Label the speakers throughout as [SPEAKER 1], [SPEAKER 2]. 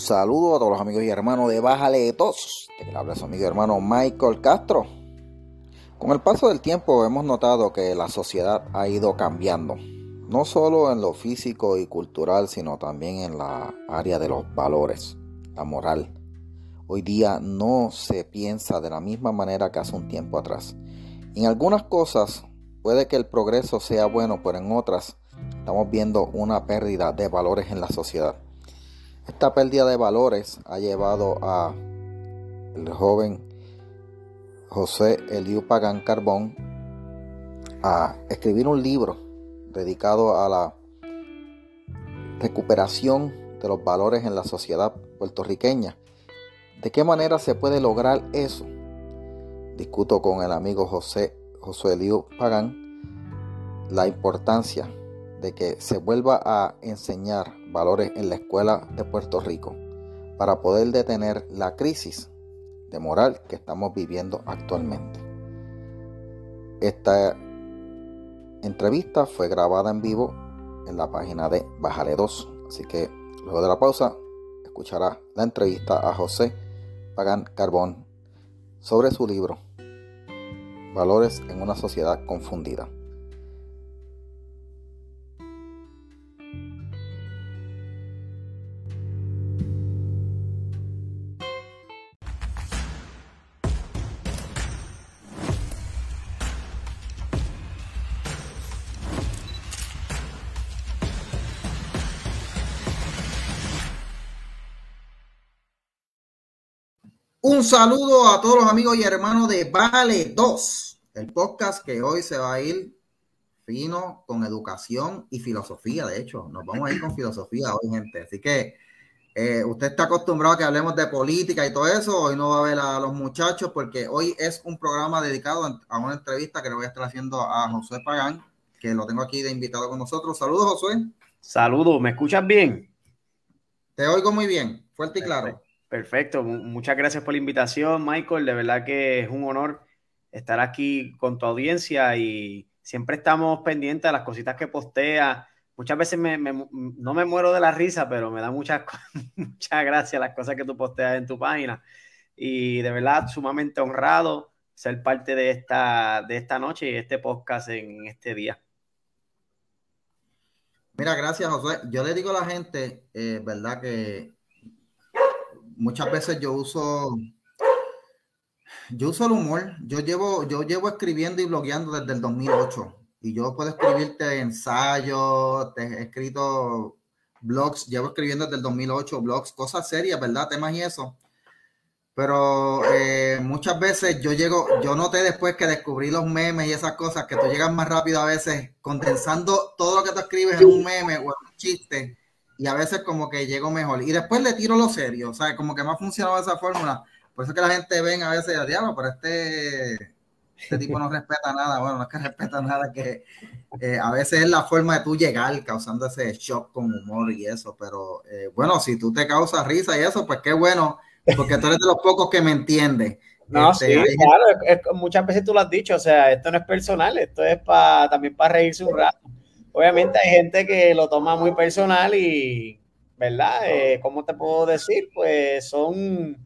[SPEAKER 1] saludo a todos los amigos y hermanos de Bájale Tos. Que le habla su amigo y hermano Michael Castro. Con el paso del tiempo hemos notado que la sociedad ha ido cambiando. No solo en lo físico y cultural, sino también en la área de los valores, la moral. Hoy día no se piensa de la misma manera que hace un tiempo atrás. En algunas cosas puede que el progreso sea bueno, pero en otras estamos viendo una pérdida de valores en la sociedad. Esta pérdida de valores ha llevado a el joven José Eliu Pagán Carbón a escribir un libro dedicado a la recuperación de los valores en la sociedad puertorriqueña. ¿De qué manera se puede lograr eso? Discuto con el amigo José José Eliu Pagán la importancia de que se vuelva a enseñar valores en la escuela de Puerto Rico para poder detener la crisis de moral que estamos viviendo actualmente. Esta entrevista fue grabada en vivo en la página de Bajale 2, así que luego de la pausa escuchará la entrevista a José Pagán Carbón sobre su libro Valores en una sociedad confundida. Un saludo a todos los amigos y hermanos de Vale 2, el podcast que hoy se va a ir fino con educación y filosofía. De hecho, nos vamos a ir con filosofía hoy, gente. Así que eh, usted está acostumbrado a que hablemos de política y todo eso. Hoy no va a ver a los muchachos porque hoy es un programa dedicado a una entrevista que le voy a estar haciendo a José Pagán, que lo tengo aquí de invitado con nosotros. Saludos, Josué.
[SPEAKER 2] Saludos, ¿me escuchas bien?
[SPEAKER 1] Te oigo muy bien, fuerte y claro.
[SPEAKER 2] Perfecto, muchas gracias por la invitación, Michael. De verdad que es un honor estar aquí con tu audiencia y siempre estamos pendientes de las cositas que postea. Muchas veces no me muero de la risa, pero me da muchas, muchas gracias las cosas que tú posteas en tu página. Y de verdad, sumamente honrado ser parte de esta, de esta noche y este podcast en este día.
[SPEAKER 1] Mira, gracias, José. Yo le digo a la gente, eh, ¿verdad? Que muchas veces yo uso, yo uso el humor. Yo llevo, yo llevo escribiendo y blogueando desde el 2008 y yo puedo escribirte ensayos, te he escrito blogs, llevo escribiendo desde el 2008 blogs, cosas serias, ¿verdad? Temas y eso. Pero eh, muchas veces yo llego, yo noté después que descubrí los memes y esas cosas, que tú llegas más rápido a veces condensando todo lo que tú escribes en un meme o en un chiste y a veces como que llego mejor. Y después le tiro lo serio, o sea, como que me ha funcionado esa fórmula. Por eso que la gente ven a veces, diablo, pero este, este tipo no respeta nada. Bueno, no es que respeta nada, que eh, a veces es la forma de tú llegar causando ese shock con humor y eso. Pero eh, bueno, si tú te causas risa y eso, pues qué bueno, porque tú eres de los pocos que me entiendes.
[SPEAKER 2] No, este, sí, claro, muchas veces tú lo has dicho, o sea, esto no es personal, esto es para también para reírse un rato obviamente hay gente que lo toma muy personal y, ¿verdad? Eh, ¿Cómo te puedo decir? Pues son,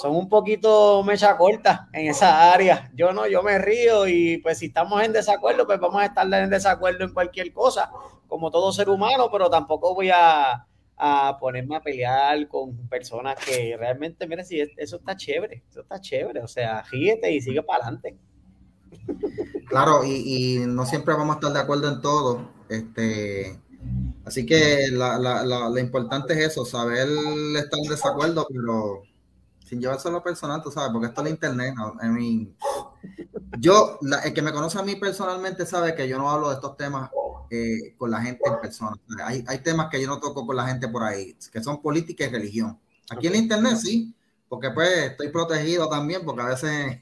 [SPEAKER 2] son un poquito mecha corta en esa área. Yo no, yo me río y pues si estamos en desacuerdo, pues vamos a estar en desacuerdo en cualquier cosa, como todo ser humano, pero tampoco voy a, a ponerme a pelear con personas que realmente, mira, si eso está chévere, eso está chévere, o sea, ríete y sigue para adelante.
[SPEAKER 1] Claro, y, y, no siempre vamos a estar de acuerdo en todo. Este, así que la, la, lo importante es eso, saber estar en desacuerdo, pero sin llevárselo a personal, tú sabes, porque esto es internet. yo, el que me conoce a mí personalmente sabe que yo no hablo de estos temas eh, con la gente en persona. Hay, hay temas que yo no toco con la gente por ahí, que son política y religión. Aquí en internet sí, porque pues estoy protegido también, porque a veces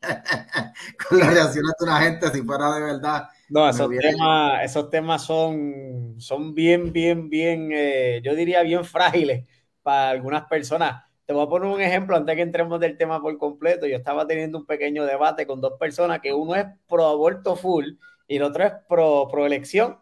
[SPEAKER 1] con las reacciones de una gente, si fuera de verdad.
[SPEAKER 2] No, esos temas, esos temas son, son bien, bien, bien, eh, yo diría bien frágiles para algunas personas. Te voy a poner un ejemplo antes que entremos del tema por completo. Yo estaba teniendo un pequeño debate con dos personas, que uno es pro aborto full y el otro es pro, pro elección.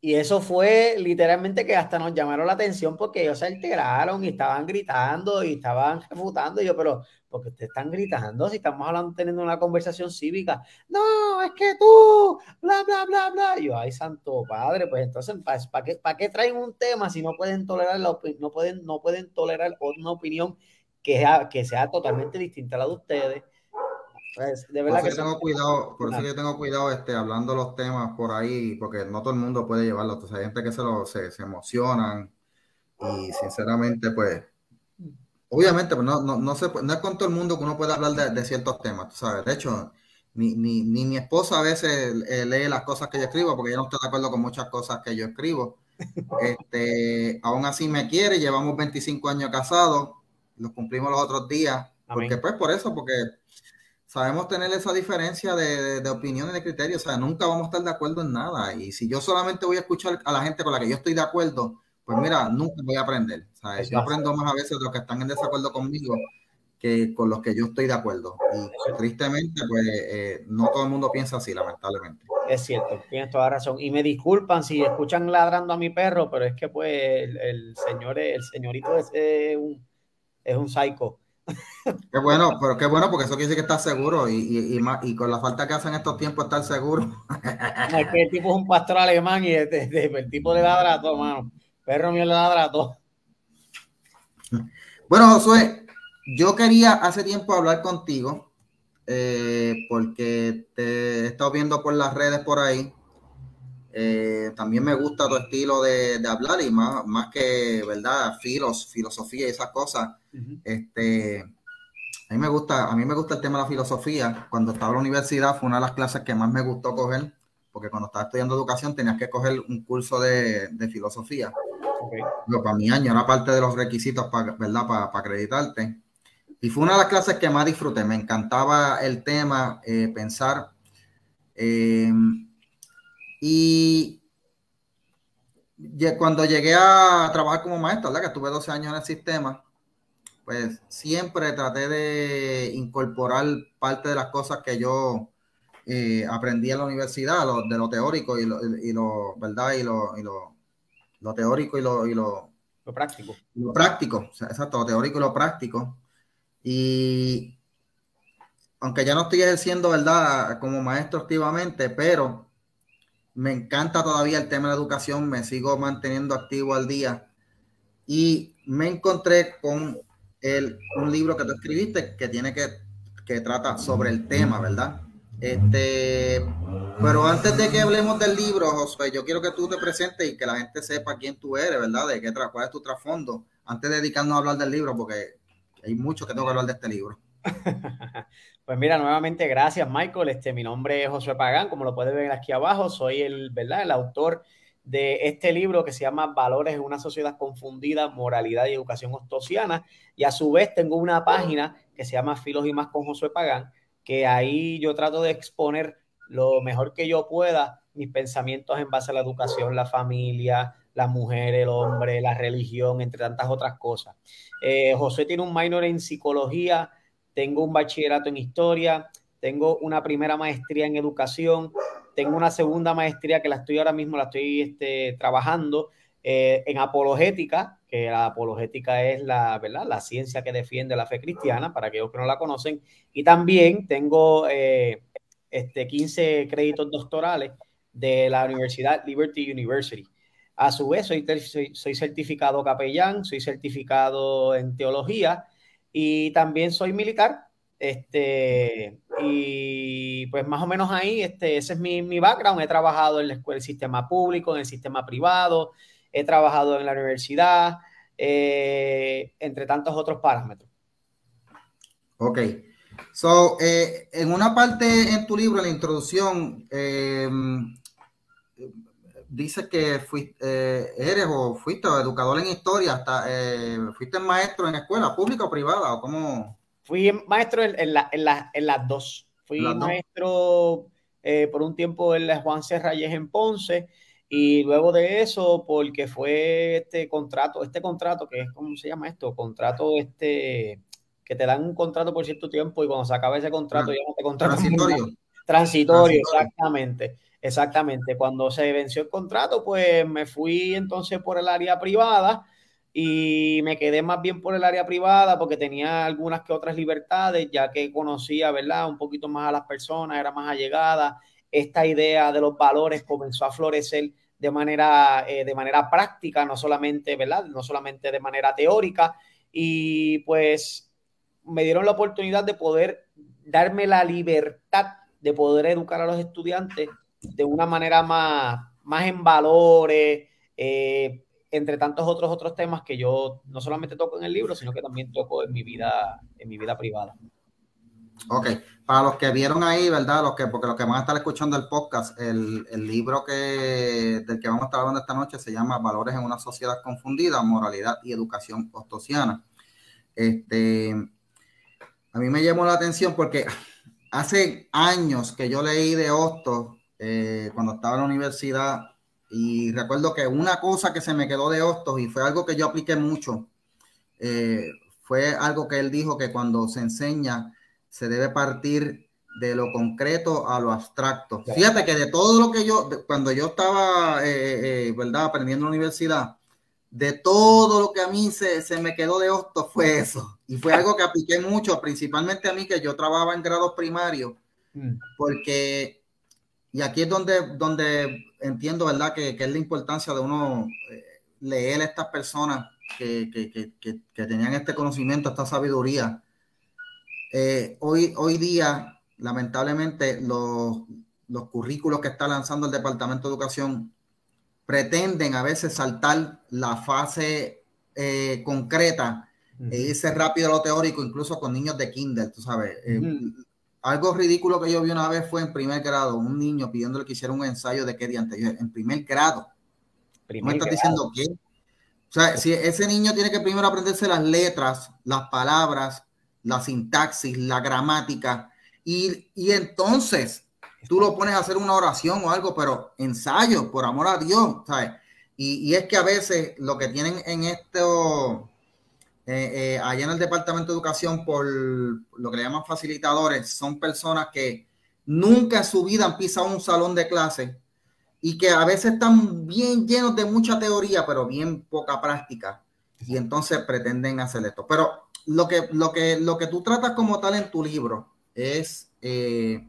[SPEAKER 2] Y eso fue literalmente que hasta nos llamaron la atención porque ellos se alteraron y estaban gritando y estaban refutando. Y yo, pero, ¿por qué ustedes están gritando si estamos hablando, teniendo una conversación cívica? No, es que tú, bla, bla, bla, bla. Y yo, ay, santo padre, pues entonces, ¿para qué, para qué traen un tema si no pueden tolerar, la no pueden, no pueden tolerar una opinión que sea, que sea totalmente distinta a la de ustedes?
[SPEAKER 1] Pues, de verdad por eso que tengo cuidado, por eso yo tengo cuidado este, hablando los temas por ahí, porque no todo el mundo puede llevarlo. Entonces hay gente que se, lo, se, se emocionan y sinceramente, pues, obviamente, pues no, no, no, se, no es con todo el mundo que uno puede hablar de, de ciertos temas, tú sabes. De hecho, ni, ni, ni, mi esposa a veces eh, lee las cosas que yo escribo, porque ella no está de acuerdo con muchas cosas que yo escribo. Este, aún así me quiere, llevamos 25 años casados, los cumplimos los otros días, porque pues por eso, porque sabemos tener esa diferencia de, de, opinión y de criterio, o sea, nunca vamos a estar de acuerdo en nada. Y si yo solamente voy a escuchar a la gente con la que yo estoy de acuerdo, pues mira, nunca voy a aprender. Yo aprendo más a veces de los que están en desacuerdo conmigo que con los que yo estoy de acuerdo. Y tristemente, pues eh, no todo el mundo piensa así, lamentablemente.
[SPEAKER 2] Es cierto, tienes toda razón. Y me disculpan si escuchan ladrando a mi perro, pero es que pues el, señor, el señorito es, un, es un psycho.
[SPEAKER 1] Qué bueno, pero qué bueno porque eso quiere decir que estás seguro y, y, y, con la falta que hacen estos tiempos estar seguro.
[SPEAKER 2] Es que el tipo es un pastor alemán y el, tipo le ladra a todo, mano. Perro mío le ladra a todo.
[SPEAKER 1] Bueno, Josué, yo quería hace tiempo hablar contigo eh, porque te he estado viendo por las redes por ahí eh, también me gusta tu estilo de, hablar y más, más que, ¿verdad? Filos, filosofía y esas cosas. este, a mí me gusta, a mí me gusta el tema de la filosofía. Cuando estaba en la universidad fue una de las clases que más me gustó coger, porque cuando estaba estudiando educación tenías que coger un curso de, filosofía. para mi año era parte de los requisitos para, ¿verdad? Para, acreditarte. Y fue una de las clases que más disfruté. Me encantaba el tema, eh, pensar. Eh, y cuando llegué a trabajar como maestro, ¿verdad? que estuve 12 años en el sistema, pues siempre traté de incorporar parte de las cosas que yo eh, aprendí en la universidad, de lo teórico y lo, ¿verdad? Y lo, y lo, teórico y lo, y lo,
[SPEAKER 2] práctico.
[SPEAKER 1] Lo práctico, exacto, lo teórico y lo práctico. Y aunque ya no estoy ejerciendo, ¿verdad? Como maestro activamente, pero me encanta todavía el tema de la educación, me sigo manteniendo activo al día y me encontré con el, un libro que tú escribiste que tiene que, que trata sobre el tema, ¿verdad? Este, pero antes de que hablemos del libro, Josué, yo quiero que tú te presentes y que la gente sepa quién tú eres, ¿verdad? De qué cuál es tu trasfondo, antes de dedicarnos a hablar del libro, porque hay mucho que tengo que hablar de este libro.
[SPEAKER 2] Pues mira, nuevamente gracias Michael. Este, mi nombre es José Pagán, como lo puedes ver aquí abajo, soy el, ¿verdad? el autor de este libro que se llama Valores en una sociedad confundida, moralidad y educación ostosiana. Y a su vez tengo una página que se llama Filos y más con José Pagán, que ahí yo trato de exponer lo mejor que yo pueda mis pensamientos en base a la educación, la familia, la mujer, el hombre, la religión, entre tantas otras cosas. Eh, José tiene un minor en psicología tengo un bachillerato en historia, tengo una primera maestría en educación, tengo una segunda maestría que la estoy ahora mismo, la estoy este, trabajando eh, en apologética, que la apologética es la, ¿verdad? la ciencia que defiende la fe cristiana, para aquellos que no la conocen, y también tengo eh, este, 15 créditos doctorales de la Universidad Liberty University. A su vez, soy, soy certificado capellán, soy certificado en teología, y también soy militar. Este, y pues más o menos ahí, este, ese es mi, mi background. He trabajado en la escuela, el sistema público, en el sistema privado, he trabajado en la universidad, eh, entre tantos otros parámetros.
[SPEAKER 1] Ok. So, eh, en una parte en tu libro, en la introducción, eh, dices que fuiste, eh, eres o fuiste educador en historia, hasta eh, fuiste maestro en escuela pública o privada, o cómo?
[SPEAKER 2] Fui maestro en, en, en, las dos. Fui maestro eh, por un tiempo en la Juan Serrayes en Ponce y luego de eso, porque fue este contrato, este contrato que es, ¿cómo se llama esto? Contrato este, que te dan un contrato por cierto tiempo y cuando se acaba ese contrato ya no te contratan. Transitorio. Transitorio, exactamente. Exactamente, cuando se venció el contrato, pues me fui entonces por el área privada y me quedé más bien por el área privada porque tenía algunas que otras libertades, ya que conocía, ¿verdad? Un poquito más a las personas, era más allegada. Esta idea de los valores comenzó a florecer de manera, eh, de manera práctica, no solamente, ¿verdad? No solamente de manera teórica. Y pues me dieron la oportunidad de poder darme la libertad de poder educar a los estudiantes de una manera más, más en valores, eh, entre tantos otros otros temas que yo no solamente toco en el libro, sino que también toco en mi vida, en mi vida privada.
[SPEAKER 1] Ok, para los que vieron ahí, ¿verdad? Los que, porque los que van a estar escuchando el podcast, el, el libro que, del que vamos a estar hablando esta noche se llama Valores en una sociedad confundida, moralidad y educación ostosiana. Este, a mí me llamó la atención porque hace años que yo leí de Hostos eh, cuando estaba en la universidad y recuerdo que una cosa que se me quedó de Hostos y fue algo que yo apliqué mucho, eh, fue algo que él dijo que cuando se enseña se debe partir de lo concreto a lo abstracto. Fíjate que de todo lo que yo, cuando yo estaba, eh, ¿verdad?, aprendiendo en la universidad, de todo lo que a mí se, se me quedó de Hostos fue eso. Y fue algo que apliqué mucho, principalmente a mí que yo trabajaba en grados primarios, mm. porque y aquí es donde, donde entiendo, ¿verdad?, que, es la importancia de uno eh, leer a estas personas que, tenían este conocimiento, esta sabiduría. Eh, hoy, hoy día, lamentablemente, los, currículos que está lanzando el Departamento de Educación pretenden a veces saltar la fase eh, concreta e irse rápido a lo teórico, incluso con niños de kinder, tú sabes. Algo ridículo que yo vi una vez fue en primer grado, un niño pidiéndole que hiciera un ensayo de qué día anterior, en primer grado. ¿Me estás diciendo qué? O sea, si ese niño tiene que primero aprenderse las letras, las palabras, la sintaxis, la gramática, y, entonces tú lo pones a hacer una oración o algo, pero ensayo, por amor a Dios, ¿sabes? Y, y es que a veces lo que tienen en esto eh, eh, allá en el Departamento de Educación por lo que le llaman facilitadores, son personas que nunca en su vida han pisado un salón de clase y que a veces están bien llenos de mucha teoría, pero bien poca práctica. Y entonces pretenden hacer esto. Pero lo que, lo que, lo que tú tratas como tal en tu libro es eh,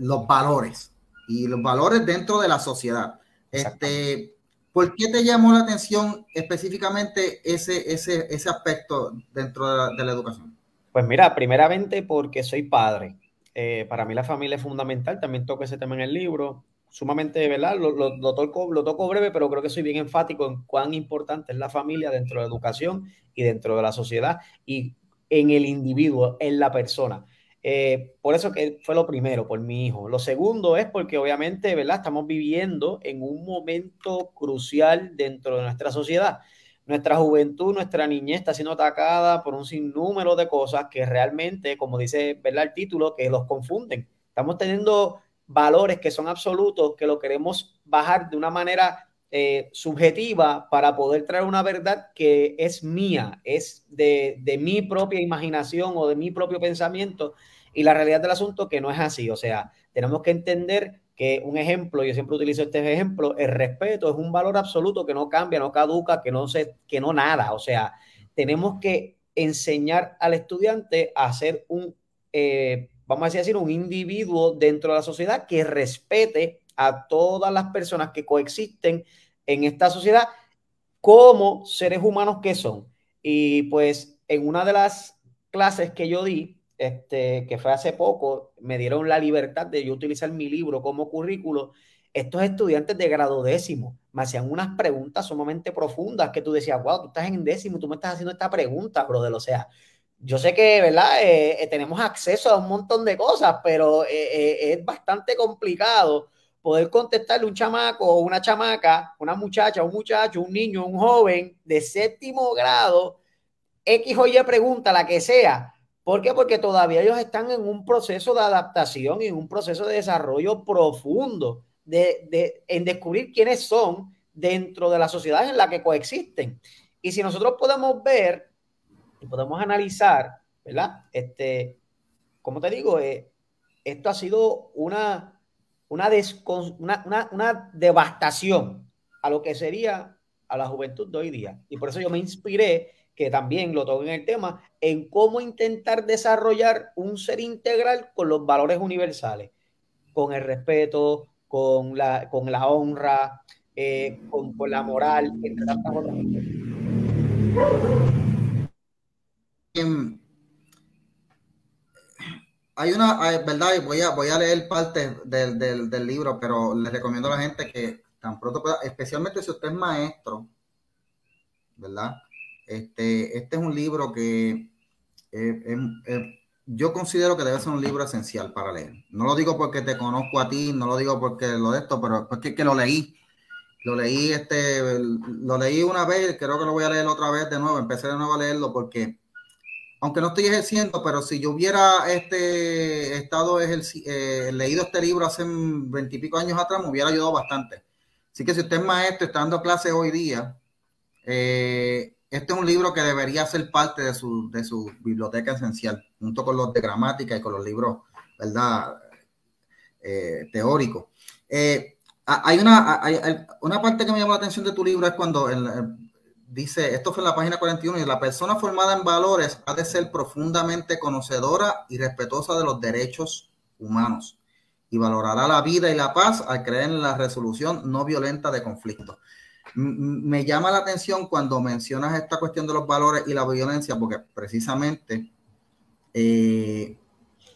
[SPEAKER 1] los valores y los valores dentro de la sociedad. Este, ¿Por qué te llamó la atención específicamente ese, ese, ese aspecto dentro de la, educación?
[SPEAKER 2] Pues mira, primeramente porque soy padre. Eh, para mí la familia es fundamental, también toco ese tema en el libro, sumamente, ¿verdad? Lo, lo, toco, lo toco breve, pero creo que soy bien enfático en cuán importante es la familia dentro de la educación y dentro de la sociedad y en el individuo, en la persona. Eh, por eso que fue lo primero, por mi hijo. Lo segundo es porque obviamente, ¿verdad? Estamos viviendo en un momento crucial dentro de nuestra sociedad. Nuestra juventud, nuestra niñez está siendo atacada por un sinnúmero de cosas que realmente, como dice, ¿verdad? El título, que los confunden. Estamos teniendo valores que son absolutos, que lo queremos bajar de una manera eh, subjetiva para poder traer una verdad que es mía, es de, de mi propia imaginación o de mi propio pensamiento y la realidad del asunto que no es así. O sea, tenemos que entender que un ejemplo, yo siempre utilizo este ejemplo, el respeto es un valor absoluto que no cambia, no caduca, que no se, que no nada. O sea, tenemos que enseñar al estudiante a ser un, eh, vamos a decir, un individuo dentro de la sociedad que respete a todas las personas que coexisten en esta sociedad como seres humanos que son. Y pues en una de las clases que yo di, este, que fue hace poco, me dieron la libertad de yo utilizar mi libro como currículo. Estos estudiantes de grado décimo me hacían unas preguntas sumamente profundas que tú decías, wow, tú estás en décimo, tú me estás haciendo esta pregunta, brother. O sea, yo sé que, ¿verdad? Eh, eh, tenemos acceso a un montón de cosas, pero eh, es bastante complicado poder contestarle un chamaco o una chamaca, una muchacha, un muchacho, un niño, un joven de séptimo grado, X o Y pregunta, la que sea, ¿Por qué? Porque todavía ellos están en un proceso de adaptación y en un proceso de desarrollo profundo de, en descubrir quiénes son dentro de la sociedad en la que coexisten. Y si nosotros podemos ver y podemos analizar, ¿verdad? Este, como te digo, eh, esto ha sido una, una, una, una, devastación a lo que sería a la juventud de hoy día. Y por eso yo me inspiré, que también lo toco en el tema, en cómo intentar desarrollar un ser integral con los valores universales, con el respeto, con la, con la honra, eh, con, con, la moral, otras
[SPEAKER 1] hay una, verdad, voy a, voy a leer parte del, del, libro, pero les recomiendo a la gente que tan pronto pueda, especialmente si usted es maestro, ¿verdad? Este, este es un libro que eh, eh, yo considero que debe ser un libro esencial para leer. No lo digo porque te conozco a ti, no lo digo porque lo de esto, pero porque que lo leí. Lo leí, este, lo leí una vez, creo que lo voy a leer otra vez de nuevo, empecé de nuevo a leerlo porque aunque no estoy ejerciendo, pero si yo hubiera este estado eh, leído este libro hace veintipico años atrás, me hubiera ayudado bastante. Así que si usted es maestro, está dando clases hoy día, eh, este es un libro que debería ser parte de su, de su biblioteca esencial, junto con los de gramática y con los libros, ¿verdad? Eh, teóricos. hay, una, hay, una parte que me llamó la atención de tu libro es cuando dice, esto fue en la página 41, y la persona formada en valores ha de ser profundamente conocedora y respetuosa de los derechos humanos y valorará la vida y la paz al creer en la resolución no violenta de conflictos. Me llama la atención cuando mencionas esta cuestión de los valores y la violencia, porque precisamente eh,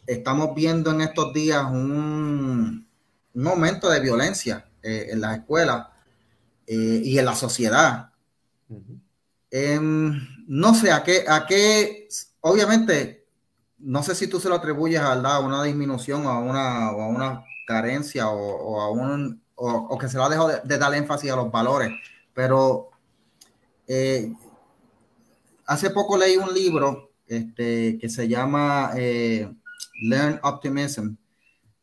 [SPEAKER 1] estamos viendo en estos días un, momento de violencia eh, en las escuelas eh, y en la sociedad. Em, no sé a qué, a qué, obviamente, no sé si tú se lo atribuyes a, una disminución o a una, o a una carencia o, a un, o, que se lo ha dejado de, dar énfasis a los valores, pero eh, hace poco leí un libro este, que se llama eh, Learn Optimism.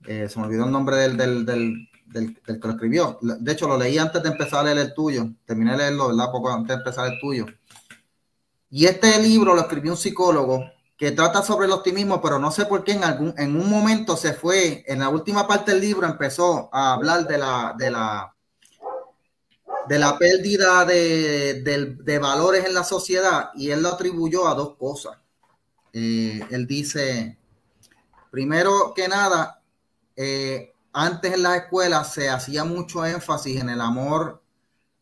[SPEAKER 1] Eh, se me olvidó el nombre del, del del, que lo escribió. De hecho, lo leí antes de empezar a leer el tuyo. Terminé de leerlo, ¿verdad? Poco antes de empezar el tuyo. Y este libro lo escribió un psicólogo que trata sobre el optimismo, pero no sé por qué en algún en un momento se fue, en la última parte del libro empezó a hablar de la de la de la pérdida de, de, valores en la sociedad y él lo atribuyó a dos cosas. Eh, él dice, primero que nada, eh, antes en las escuelas se hacía mucho énfasis en el amor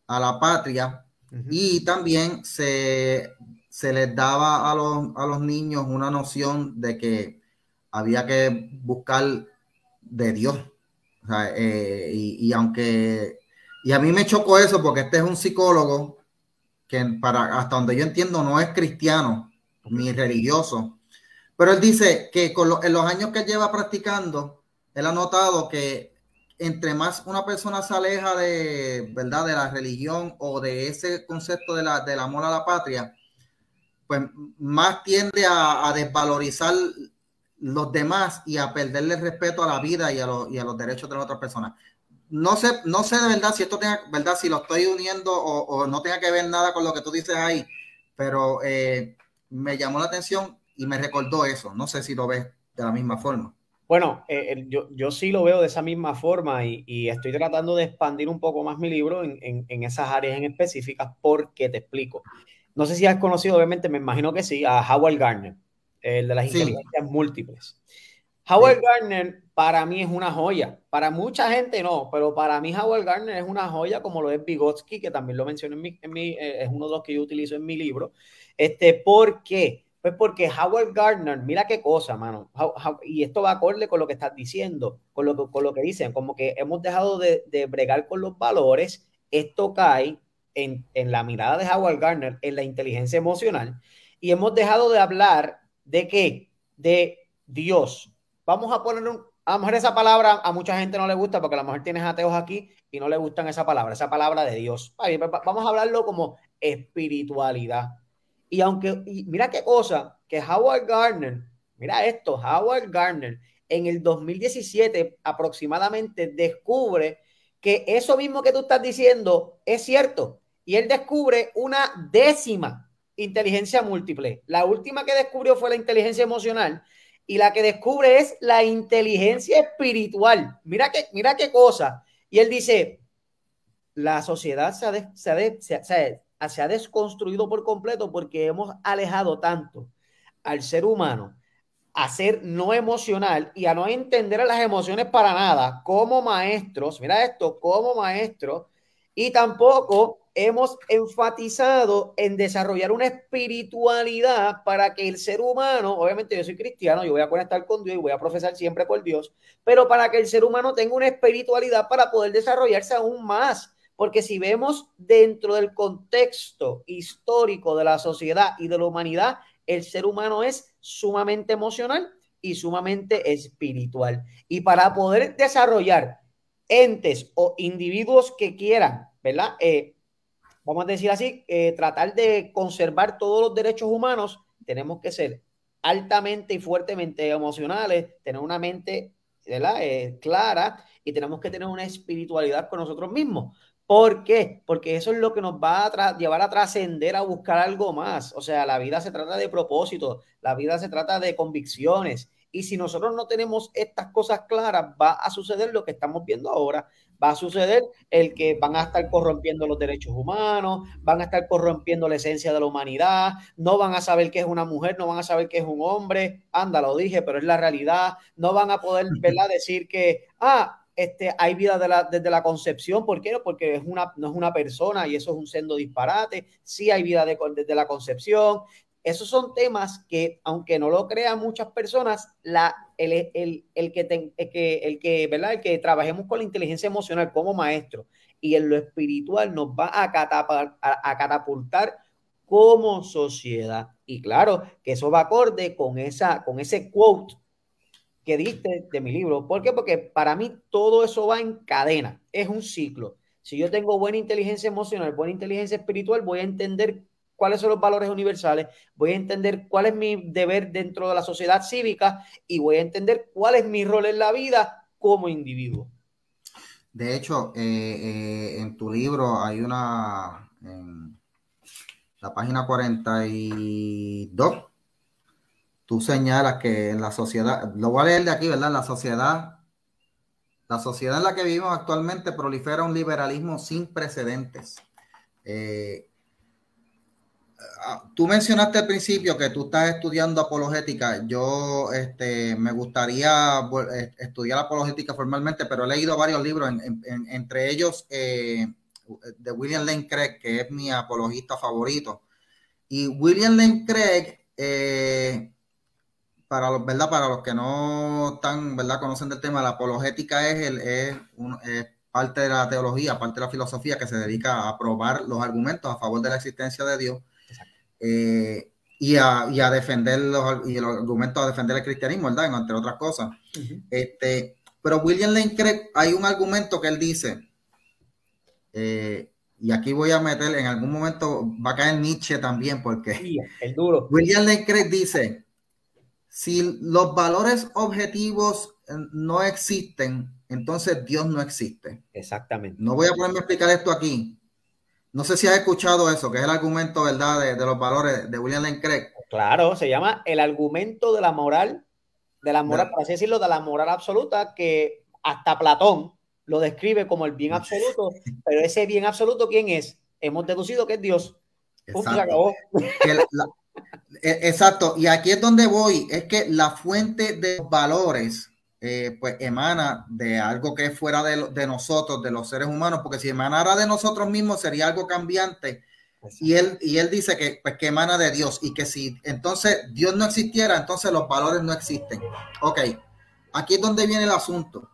[SPEAKER 1] a la patria y también se, les daba a los, niños una noción de que había que buscar de Dios. Eh, y, aunque, y a mí me chocó eso porque este es un psicólogo que para, hasta donde yo entiendo no es cristiano ni religioso, pero él dice que con en los años que lleva practicando, él ha notado que entre más una persona se aleja de, ¿verdad? de la religión o de ese concepto de la, del amor a la patria, pues más tiende a, desvalorizar los demás y a perderle respeto a la vida y a, los derechos de las otras personas. No sé, no sé de verdad si esto verdad, si lo estoy uniendo o, no tenga que ver nada con lo que tú dices ahí, pero eh, me llamó la atención y me recordó eso. No sé si lo ves de la misma forma.
[SPEAKER 2] Bueno, eh, yo, yo, sí lo veo de esa misma forma y, estoy tratando de expandir un poco más mi libro en, esas áreas en específicas porque te explico. No sé si has conocido, obviamente, me imagino que sí, a Howard Gardner, el de las inteligencias múltiples. Howard Gardner para mí es una joya. Para mucha gente no, pero para mí Howard Gardner es una joya como lo es Vygotsky, que también lo menciono en mi, en mi eh, es uno de los que yo utilizo en mi libro. Este, ¿Por qué? Pues porque Howard Gardner, mira qué cosa, mano. y esto va acorde con lo que estás diciendo, con lo que, con lo que dicen, como que hemos dejado de, bregar con los valores. Esto cae en, la mirada de Howard Gardner, en la inteligencia emocional, y hemos dejado de hablar de qué? De Dios. Vamos a poner a lo mejor esa palabra a mucha gente no le gusta porque a lo mejor tienes ateos aquí y no le gustan esa palabra, esa palabra de Dios. Pues vamos a hablarlo como espiritualidad. Y aunque, mira qué cosa, que Howard Gardner, mira esto, Howard Gardner en el 2017 aproximadamente descubre que eso mismo que tú estás diciendo es cierto. Y él descubre una décima inteligencia múltiple. La última que descubrió fue la inteligencia emocional. y la que descubre es la inteligencia espiritual. Mira qué, mira qué cosa. Y él dice, la sociedad se ha, se, se ha desconstruido por completo porque hemos alejado tanto al ser humano a ser no emocional y a no entender las emociones para nada como maestros, mira esto, como maestros, y tampoco hemos enfatizado en desarrollar una espiritualidad para que el ser humano, obviamente yo soy cristiano, yo voy a conectar con Dios y voy a profesar siempre por Dios, pero para que el ser humano tenga una espiritualidad para poder desarrollarse aún más. Porque si vemos dentro del contexto histórico de la sociedad y de la humanidad, el ser humano es sumamente emocional y sumamente espiritual. Y para poder desarrollar entes o individuos que quieran, ¿verdad? Eh, vamos a decir así, eh, tratar de conservar todos los derechos humanos, tenemos que ser altamente y fuertemente emocionales, tener una mente. Eh, clara y tenemos que tener una espiritualidad con nosotros mismos. ¿Por qué? Porque eso es lo que nos va a llevar a trascender, a buscar algo más. O sea, la vida se trata de propósito, la vida se trata de convicciones. Y si nosotros no tenemos estas cosas claras, va a suceder lo que estamos viendo ahora. Va a suceder el que van a estar corrompiendo los derechos humanos, van a estar corrompiendo la esencia de la humanidad, no van a saber qué es una mujer, no van a saber qué es un hombre. Anda, lo dije, pero es la realidad. No van a poder, ¿verdad? Decir que, ah, este, hay vida desde la concepción. ¿Por qué? Porque es una, no es una persona y eso es un sendo disparate. Sí hay vida desde la concepción. Esos son temas que, aunque no lo crean muchas personas, la, el, que, el, que, el, que, ¿verdad? el que trabajemos con la inteligencia emocional como maestro y en lo espiritual nos va a, a catapultar como sociedad. Y claro, que eso va acorde con, esa, con ese quote que diste de mi libro. ¿Por qué? Porque para mí todo eso va en cadena, es un ciclo. Si yo tengo buena inteligencia emocional, buena inteligencia espiritual, voy a entender cuáles son los valores universales, voy a entender cuál es mi deber dentro de la sociedad cívica y voy a entender cuál es mi rol en la vida como individuo.
[SPEAKER 1] De hecho, eh, eh, en tu libro hay una, en la página 42, tú señalas que en la sociedad, lo voy a leer de aquí, ¿verdad? La sociedad, la sociedad en la que vivimos actualmente prolifera un liberalismo sin precedentes. Eh, tú mencionaste al principio que tú estás estudiando apologética. Yo este, me gustaría eh, estudiar apologética formalmente, pero he leído varios libros, entre ellos eh, de William Lane Craig, que es mi apologista favorito. Y William Lane Craig para los, ¿verdad? Para los que no están, ¿verdad? Conocen del tema, la apologética es, el, es, parte de la teología, parte de la filosofía que se dedica a probar los argumentos a favor de la existencia de Dios eh, y, a, y, a, defender los, y los argumentos a defender el cristianismo, ¿verdad? Entre otras cosas. este, pero William Lane Craig, hay un argumento que él dice, eh, y aquí voy a meter, en algún momento va a caer Nietzsche también, porque
[SPEAKER 2] el duro.
[SPEAKER 1] William Lane Craig dice, si los valores objetivos eh, no existen, entonces Dios no existe.
[SPEAKER 2] Exactamente.
[SPEAKER 1] No voy a ponerme a explicar esto aquí. No sé si has escuchado eso, que es el argumento, ¿verdad?, de, los valores de William Lane Craig.
[SPEAKER 2] Claro, se llama el argumento de la moral, de la moral, por así decirlo, de la moral absoluta, que hasta Platón lo describe como el bien absoluto, pero ese bien absoluto, ¿quién es? Hemos deducido que es Dios.
[SPEAKER 1] Exacto. E, exacto, y aquí es donde voy, es que la fuente de valores eh, pues emana de algo que es fuera de, nosotros, de los seres humanos, porque si emanara de nosotros mismos sería algo cambiante. Y él, y él dice que, pues, que emana de Dios y que si entonces Dios no existiera, entonces los valores no existen. Ok, aquí es donde viene el asunto.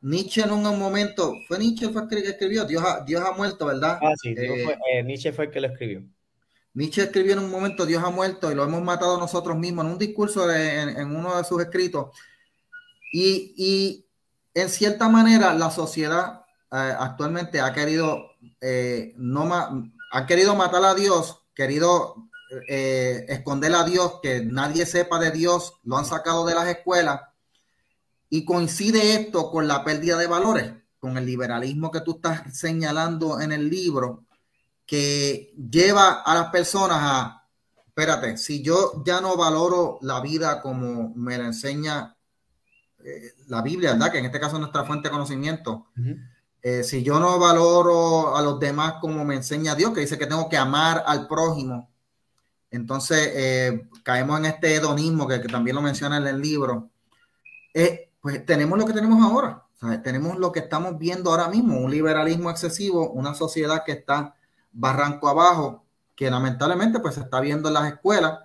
[SPEAKER 1] Nietzsche en un momento, fue Nietzsche fue el que escribió, Dios ha, Dios ha muerto, ¿verdad?
[SPEAKER 2] Ah, sí, eh, eh, Nietzsche fue el que lo escribió.
[SPEAKER 1] Nietzsche escribió en un momento Dios ha muerto y lo hemos matado nosotros mismos en un discurso en, uno de sus escritos. Y, en cierta manera la sociedad eh, actualmente ha querido, eh, no ha querido matar a Dios, querido eh, esconder a Dios, que nadie sepa de Dios, lo han sacado de las escuelas. Y coincide esto con la pérdida de valores, con el liberalismo que tú estás señalando en el libro que lleva a las personas a espérate, si yo ya no valoro la vida como me la enseña eh, la Biblia, ¿verdad? Que en este caso es nuestra fuente de conocimiento. Eh, si yo no valoro a los demás como me enseña Dios, que dice que tengo que amar al prójimo, entonces eh, caemos en este hedonismo que, también lo menciona en el libro. pues tenemos lo que tenemos ahora. tenemos lo que estamos viendo ahora mismo, un liberalismo excesivo, una sociedad que está barranco abajo, que lamentablemente pues se está viendo en las escuelas.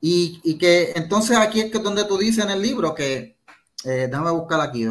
[SPEAKER 1] Y, que entonces aquí es que donde tú dices en el libro que, eh, déjame buscar aquí,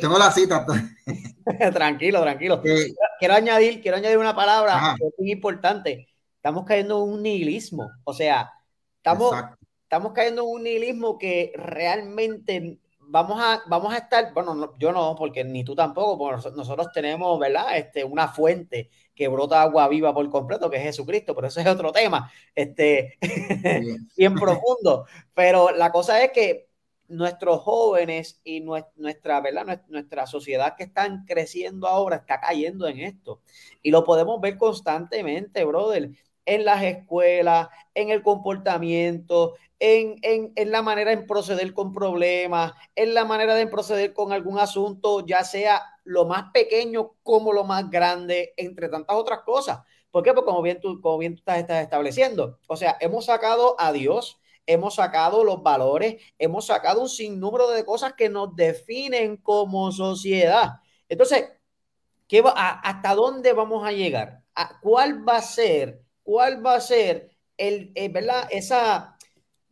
[SPEAKER 1] tengo la cita.
[SPEAKER 2] tranquilo, tranquilo. quiero añadir, quiero añadir una palabra muy importante. Estamos cayendo en un nihilismo, o sea, estamos, estamos cayendo en un nihilismo que realmente vamos a, vamos a estar, bueno, yo no, porque ni tú tampoco, porque nosotros tenemos, ¿verdad? Este, una fuente que brota agua viva por completo, que es Jesucristo, pero eso es otro tema, este, bien profundo. Pero la cosa es que nuestros jóvenes y nuestra, ¿verdad? nuestra sociedad que están creciendo ahora está cayendo en esto. Y lo podemos ver constantemente, brother en las escuelas, en el comportamiento, en, en, la manera de proceder con problemas, en la manera de proceder con algún asunto, ya sea lo más pequeño como lo más grande, entre tantas otras cosas. ¿Por qué? Porque como bien tú, tú estás, estableciendo, o sea, hemos sacado a Dios, hemos sacado los valores, hemos sacado un sinnúmero de cosas que nos definen como sociedad. Entonces, ¿qué va, ¿hasta dónde vamos a llegar? ¿A ¿Cuál va a ser cuál va a ser el, eh, ¿verdad? Esa,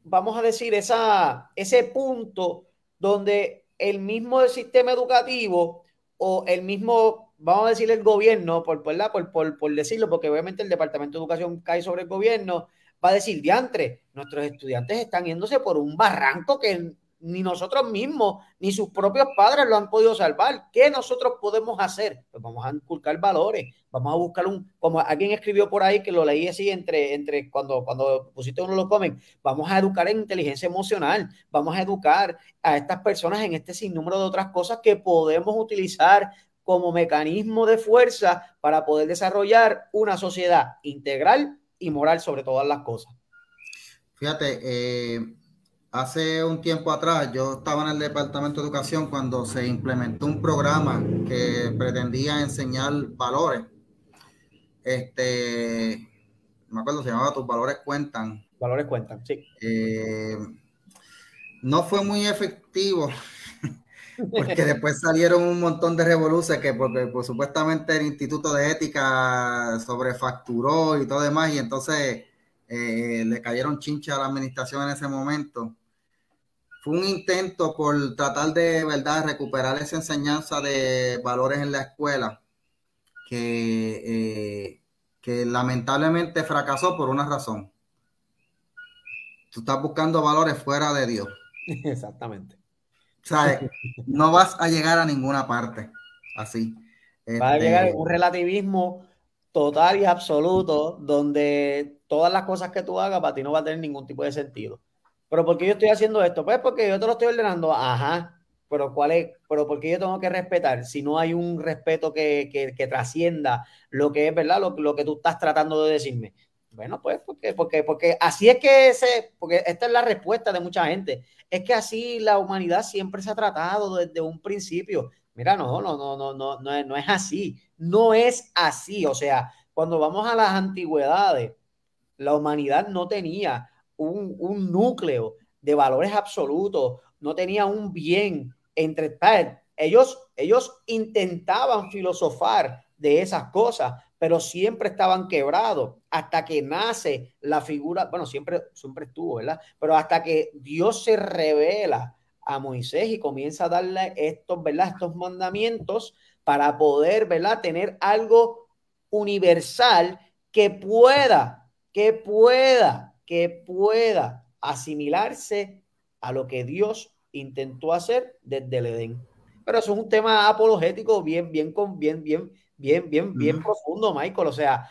[SPEAKER 2] vamos a decir, esa, ese punto donde el mismo sistema educativo o el mismo, vamos a decir, el gobierno, por, ¿verdad? Por, por, por decirlo, porque obviamente el Departamento de Educación cae sobre el gobierno, va a decir, diantre, nuestros estudiantes están yéndose por un barranco que ni nosotros mismos, ni sus propios padres lo han podido salvar. ¿Qué nosotros podemos hacer? Pues vamos a inculcar valores, vamos a buscar un, como alguien escribió por ahí que lo leí así entre, entre cuando, cuando pusiste uno los comen, vamos a educar en inteligencia emocional, vamos a educar a estas personas en este sinnúmero de otras cosas que podemos utilizar como mecanismo de fuerza para poder desarrollar una sociedad integral y moral sobre todas las cosas.
[SPEAKER 1] Fíjate, eh, Hace un tiempo atrás yo estaba en el Departamento de Educación cuando se implementó un programa que pretendía enseñar valores. Este, me acuerdo, se llamaba Tus valores cuentan.
[SPEAKER 2] Valores cuentan, sí.
[SPEAKER 1] Eh, no fue muy efectivo porque después salieron un montón de revoluciones que porque pues, supuestamente el Instituto de Ética sobrefacturó y todo demás y entonces eh, le cayeron chincha a la administración en ese momento fue un intento por tratar de verdad recuperar esa enseñanza de valores en la escuela que, eh, que lamentablemente fracasó por una razón. Tú estás buscando valores fuera de Dios.
[SPEAKER 2] Exactamente.
[SPEAKER 1] ¿Sabes? No vas a llegar a ninguna parte así.
[SPEAKER 2] Va a llegar este, un relativismo total y absoluto donde todas las cosas que tú hagas para ti no va a tener ningún tipo de sentido. ¿Pero por qué yo estoy haciendo esto? Pues porque yo te lo estoy ordenando. Ajá. Pero ¿cuál es? Pero ¿por qué yo tengo que respetar? Si no hay un respeto que, que, trascienda lo que es verdad, lo, lo, que tú estás tratando de decirme. Bueno, pues porque, porque, porque así es que ese, porque esta es la respuesta de mucha gente. Es que así la humanidad siempre se ha tratado desde un principio. Mira, no, no, no, no, no, no, no es así. No es así. O sea, cuando vamos a las antigüedades, la humanidad no tenía un, núcleo de valores absolutos, no tenía un bien entre ellos, ellos intentaban filosofar de esas cosas, pero siempre estaban quebrados hasta que nace la figura, bueno, siempre, siempre estuvo, ¿verdad? Pero hasta que Dios se revela a Moisés y comienza a darle estos, ¿verdad? Estos mandamientos para poder, ¿verdad? Tener algo universal que pueda, que pueda que pueda asimilarse a lo que Dios intentó hacer desde el Edén. Pero eso es un tema apologético bien, bien, bien, bien, bien, bien, bien profundo, Michael. O sea,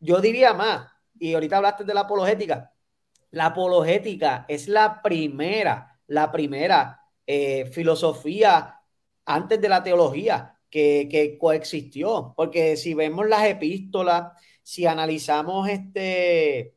[SPEAKER 2] yo diría más, y ahorita hablaste de la apologética. La apologética es la primera, la primera eh, filosofía antes de la teología que, que coexistió. Porque si vemos las epístolas, si analizamos este,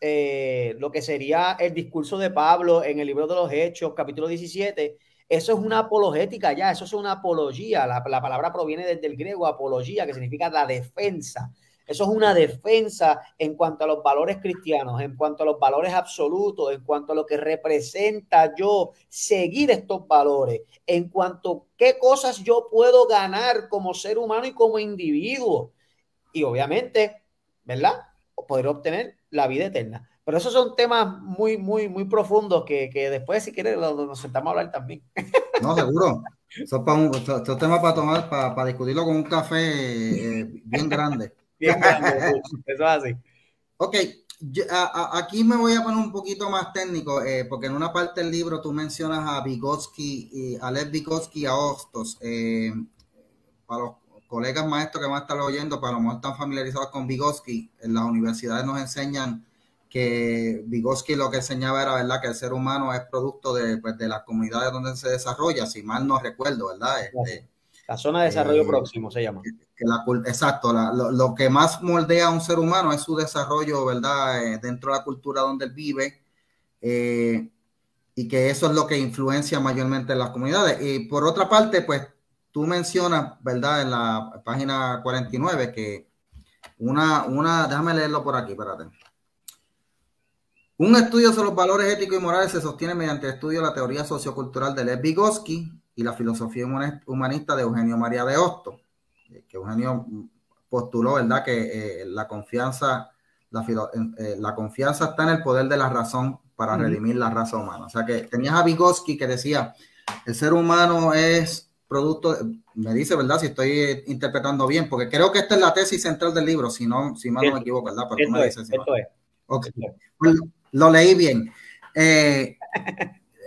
[SPEAKER 2] eh, lo que sería el discurso de Pablo en el libro de los Hechos, capítulo 17, eso es una apologética ya, eso es una apología. La, la, palabra proviene desde el griego apología, que significa la defensa. Eso es una defensa en cuanto a los valores cristianos, en cuanto a los valores absolutos, en cuanto a lo que representa yo seguir estos valores, en cuanto a qué cosas yo puedo ganar como ser humano y como individuo. Y obviamente, ¿verdad? Poder obtener la vida eterna. Pero esos son temas muy, muy, muy profundos que, que después, si quieres, nos sentamos a hablar también.
[SPEAKER 1] No, seguro. Son temas para tomar, para, para, discutirlo con un café eh, bien grande. bien grande, eso es así. Ok, aquí me voy a poner un poquito más técnico, eh, porque en una parte del libro tú mencionas a Vygotsky, y a Lev Vygotsky y a Hostos. Eh, para los colegas maestros que van a estar oyendo, para los no están familiarizados con Vygotsky, en las universidades nos enseñan que Vygotsky lo que enseñaba era, ¿verdad?, que el ser humano es producto de, pues, de las comunidades donde se desarrolla, si mal no recuerdo, ¿verdad? Este,
[SPEAKER 2] la zona de desarrollo eh, próximo se llama.
[SPEAKER 1] exacto, lo, que más moldea a un ser humano es su desarrollo, ¿verdad?, eh, dentro de la cultura donde él vive, eh, y que eso es lo que influencia mayormente en las comunidades. Y por otra parte, pues tú mencionas, ¿verdad?, en la página 49, que una, una, déjame leerlo por aquí, espérate. Un estudio sobre los valores éticos y morales se sostiene mediante el estudio de la teoría sociocultural de Lev Vygotsky y la filosofía humanista de Eugenio María de Hosto, eh, que Eugenio postuló, ¿verdad?, que eh, la confianza eh, la, confianza está en el poder de la razón para redimir la raza humana. O sea que tenías a Vygotsky que decía, el ser humano es producto, me dice, ¿verdad? Si estoy interpretando bien, porque creo que esta es la tesis central del libro, si no, si mal no me equivoco, ¿verdad? Pero me dices, esto es. Okay lo leí bien. Eh,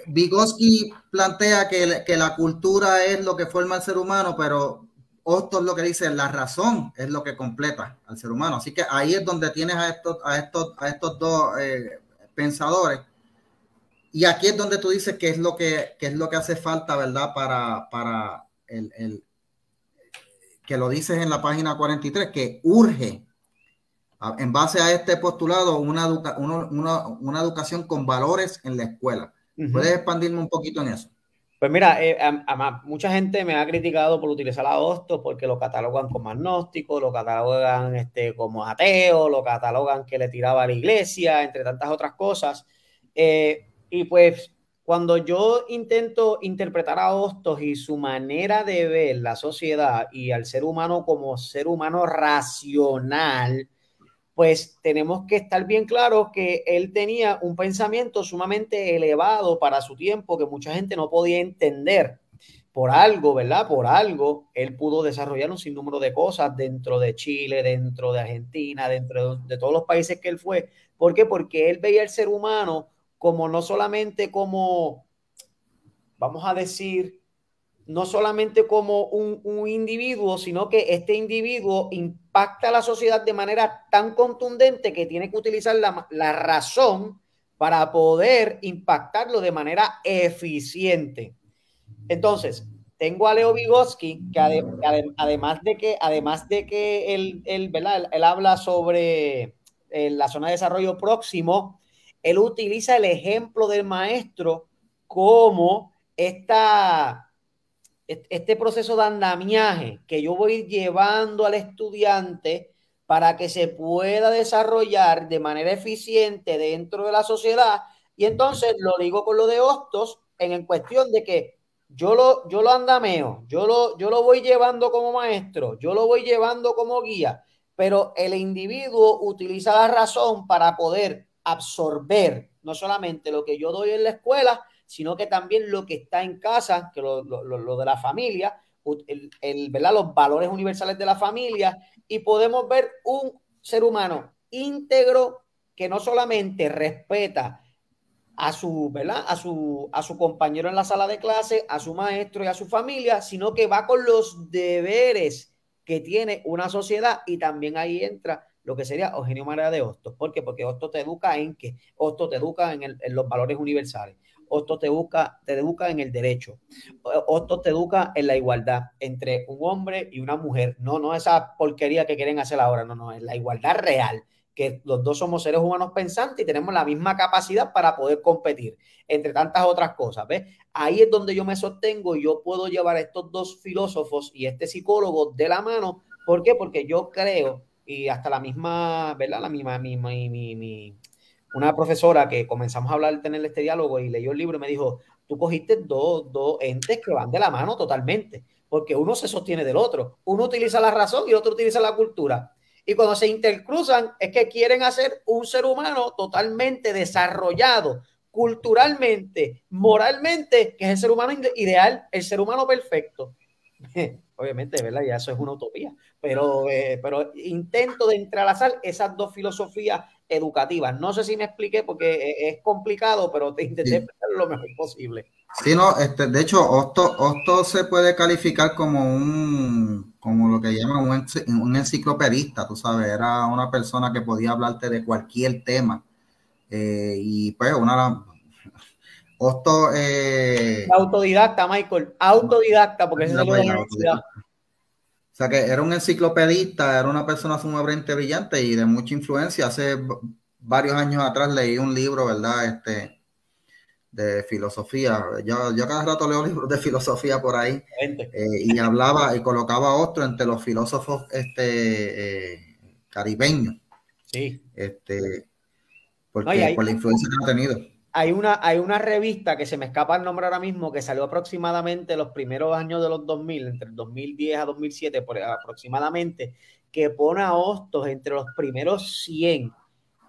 [SPEAKER 1] Vygotsky plantea que, que, la cultura es lo que forma al ser humano, pero Otto es lo que dice, la razón es lo que completa al ser humano. Así que ahí es donde tienes a estos, a estos, a estos dos eh, pensadores. Y aquí es donde tú dices que es lo que, que es lo que hace falta, ¿verdad? Para, para el, el, que lo dices en la página 43, que urge en base a este postulado, una, una, educación con valores en la escuela. ¿Puedes expandirme un poquito en eso?
[SPEAKER 2] Pues mira, eh, mucha gente me ha criticado por utilizar a Hostos porque lo catalogan como agnóstico, lo catalogan este, como ateo, lo catalogan que le tiraba a la iglesia, entre tantas otras cosas. Eh, y pues cuando yo intento interpretar a Hostos y su manera de ver la sociedad y al ser humano como ser humano racional, pues tenemos que estar bien claros que él tenía un pensamiento sumamente elevado para su tiempo que mucha gente no podía entender. Por algo, ¿verdad? Por algo, él pudo desarrollar un sinnúmero de cosas dentro de Chile, dentro de Argentina, dentro de, todos los países que él fue. ¿Por qué? Porque él veía el ser humano como no solamente como, vamos a decir, no solamente como un, individuo, sino que este individuo impacta a la sociedad de manera tan contundente que tiene que utilizar la, razón para poder impactarlo de manera eficiente. Entonces, tengo a Leo Vygotsky, que además de que, además de que él, él, él habla sobre eh, la zona de desarrollo próximo, él utiliza el ejemplo del maestro como esta este proceso de andamiaje que yo voy llevando al estudiante para que se pueda desarrollar de manera eficiente dentro de la sociedad. Y entonces lo digo con lo de Hostos en cuestión de que yo lo, yo lo andameo, yo lo, yo lo voy llevando como maestro, yo lo voy llevando como guía, pero el individuo utiliza la razón para poder absorber no solamente lo que yo doy en la escuela, sino que también lo que está en casa, que lo, de la familia, el, ¿verdad? los valores universales de la familia, y podemos ver un ser humano íntegro que no solamente respeta a su, ¿verdad? A su, a su compañero en la sala de clase, a su maestro y a su familia, sino que va con los deberes que tiene una sociedad y también ahí entra lo que sería Eugenio María de Hostos. ¿Por qué? Porque Hostos te educa en que Hostos te educa en, los valores universales. Osto te educa, te educa en el derecho. Osto te educa en la igualdad entre un hombre y una mujer. No, no esa porquería que quieren hacer ahora, no, no, es la igualdad real. que los dos somos seres humanos pensantes y tenemos la misma capacidad para poder competir, entre tantas otras cosas. ¿ves? Ahí es donde yo me sostengo y yo puedo llevar a estos dos filósofos y este psicólogo de la mano. ¿Por qué? Porque yo creo, y hasta la misma, ¿verdad? La misma, mi, mi, mi, una profesora que comenzamos a hablar, tener este diálogo y leyó el libro y me dijo, tú cogiste dos, dos entes que van de la mano totalmente, porque uno se sostiene del otro. Uno utiliza la razón y otro utiliza la cultura. Y cuando se intercruzan es que quieren hacer un ser humano totalmente desarrollado culturalmente, moralmente, que es el ser humano ideal, el ser humano perfecto. Obviamente, ¿verdad? Ya eso es una utopía, pero, eh, pero intento de entrelazar esas dos filosofías educativas. No sé si me expliqué porque es complicado, pero te intenté explicar lo mejor posible.
[SPEAKER 1] Sí, no, este, de hecho, Osto, se puede calificar como un, como lo que llaman un, un, enciclopedista, tú sabes, era una persona que podía hablarte de cualquier tema. Eh, y pues una Osto
[SPEAKER 2] eh, autodidacta, Michael, autodidacta, porque es la universidad.
[SPEAKER 1] O sea que era un enciclopedista, era una persona sumamente brillante y de mucha influencia. Hace varios años atrás leí un libro, ¿verdad? Este, de filosofía. Yo, yo cada rato leo libros de filosofía por ahí eh, y hablaba y colocaba otro entre los filósofos este, eh, caribeños.
[SPEAKER 2] Sí.
[SPEAKER 1] Este, porque, por la influencia que ha tenido.
[SPEAKER 2] Hay una, hay una revista que se me escapa el nombre ahora mismo que salió aproximadamente los primeros años de los 2000, entre el 2010 a 2007 por, aproximadamente, que pone a Hostos entre los primeros 100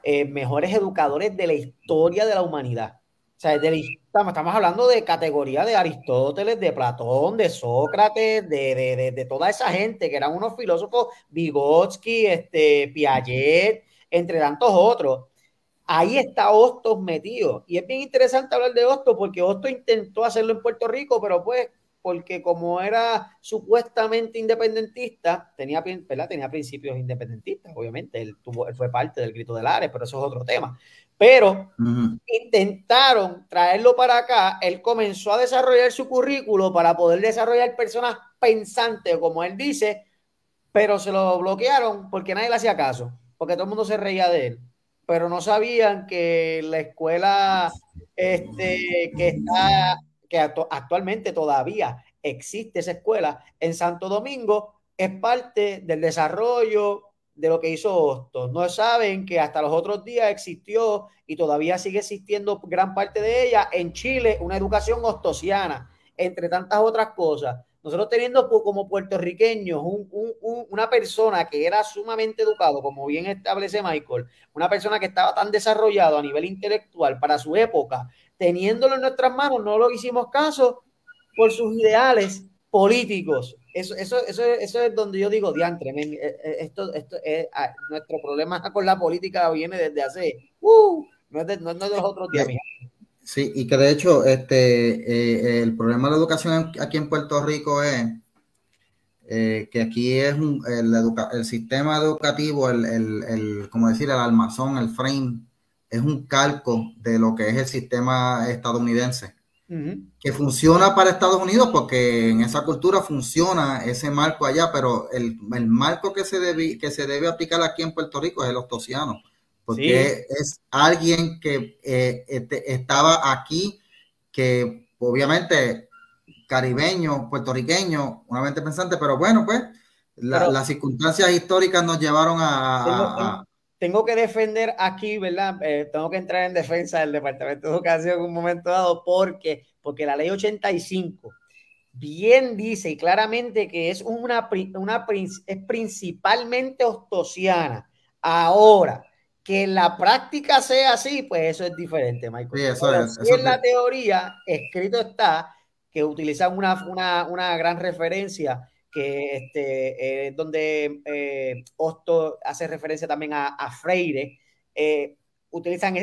[SPEAKER 2] eh, mejores educadores de la historia de la humanidad. O sea, estamos, hablando de categoría de Aristóteles, de Platón, de Sócrates, de, toda esa gente que eran unos filósofos, Vygotsky, este, Piaget, entre tantos otros. Ahí está Hostos metido. Y es bien interesante hablar de Hostos porque Hostos intentó hacerlo en Puerto Rico, pero pues porque como era supuestamente independentista, tenía, tenía principios independentistas, obviamente, él, tuvo, él fue parte del grito de Lares, pero eso es otro tema. Pero intentaron traerlo para acá, él comenzó a desarrollar su currículo para poder desarrollar personas pensantes, como él dice, pero se lo bloquearon porque nadie le hacía caso, porque todo el mundo se reía de él, pero no sabían que la escuela este, que está que actualmente todavía existe esa escuela en Santo Domingo, es parte del desarrollo de lo que hizo Hostos. No saben que hasta los otros días existió y todavía sigue existiendo gran parte de ella en Chile, una educación hostosiana, entre tantas otras cosas. Nosotros teniendo como puertorriqueños una persona que era sumamente educado, como bien establece Michael, una persona que estaba tan desarrollado a nivel intelectual para su época, teniéndolo en nuestras manos, no lo hicimos caso por sus ideales políticos. Eso, eso, eso, eso es donde yo digo, diantre, eh, eh, esto, esto es, ah, nuestro problema con la política viene desde hace, uh, no, es de, no, es de los otros días.
[SPEAKER 1] Sí, y que de hecho este, eh, el problema de la educación aquí en Puerto Rico es que aquí es un, el, el, sistema educativo, el, el, el, como decir, el almazón, el frame es un calco de lo que es el sistema estadounidense, que funciona para Estados Unidos porque en esa cultura funciona ese marco allá, pero el, marco que se, debe, que se debe aplicar aquí en Puerto Rico es el ostosiano, porque es alguien que eh, este, estaba aquí, que obviamente caribeño, puertorriqueño, una mente pensante, pero bueno, pues las circunstancias históricas nos llevaron a
[SPEAKER 2] tengo que defender aquí, ¿verdad? Eh, tengo que entrar en defensa del Departamento de Educación en un momento dado porque, porque la ley 85 bien dice y claramente que es una, una es principalmente ostosiana. Ahora, que la práctica sea así, pues eso es diferente, Michael. Sí, eso es, en la teoría, escrito está que utilizan una, una, una gran referencia que este, eh, donde eh, Osto hace referencia también a, Freire, eh, utilizan,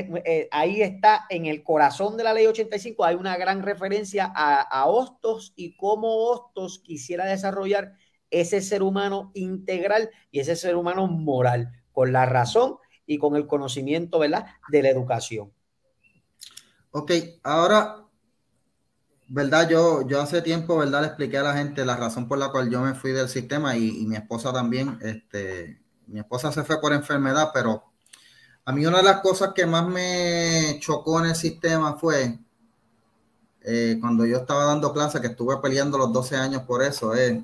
[SPEAKER 2] ahí está en el corazón de la ley 85, hay una gran referencia a, a Hostos y cómo Hostos quisiera desarrollar ese ser humano integral y ese ser humano moral, con la razón y con el conocimiento, ¿verdad?, de la educación.
[SPEAKER 1] Ok, ahora verdad, yo, yo hace tiempo, verdad, le expliqué a la gente la razón por la cual yo me fui del sistema y, mi esposa también, este, mi esposa se fue por enfermedad, pero a mí una de las cosas que más me chocó en el sistema fue eh, cuando yo estaba dando clases, que estuve peleando los 12 años por eso, es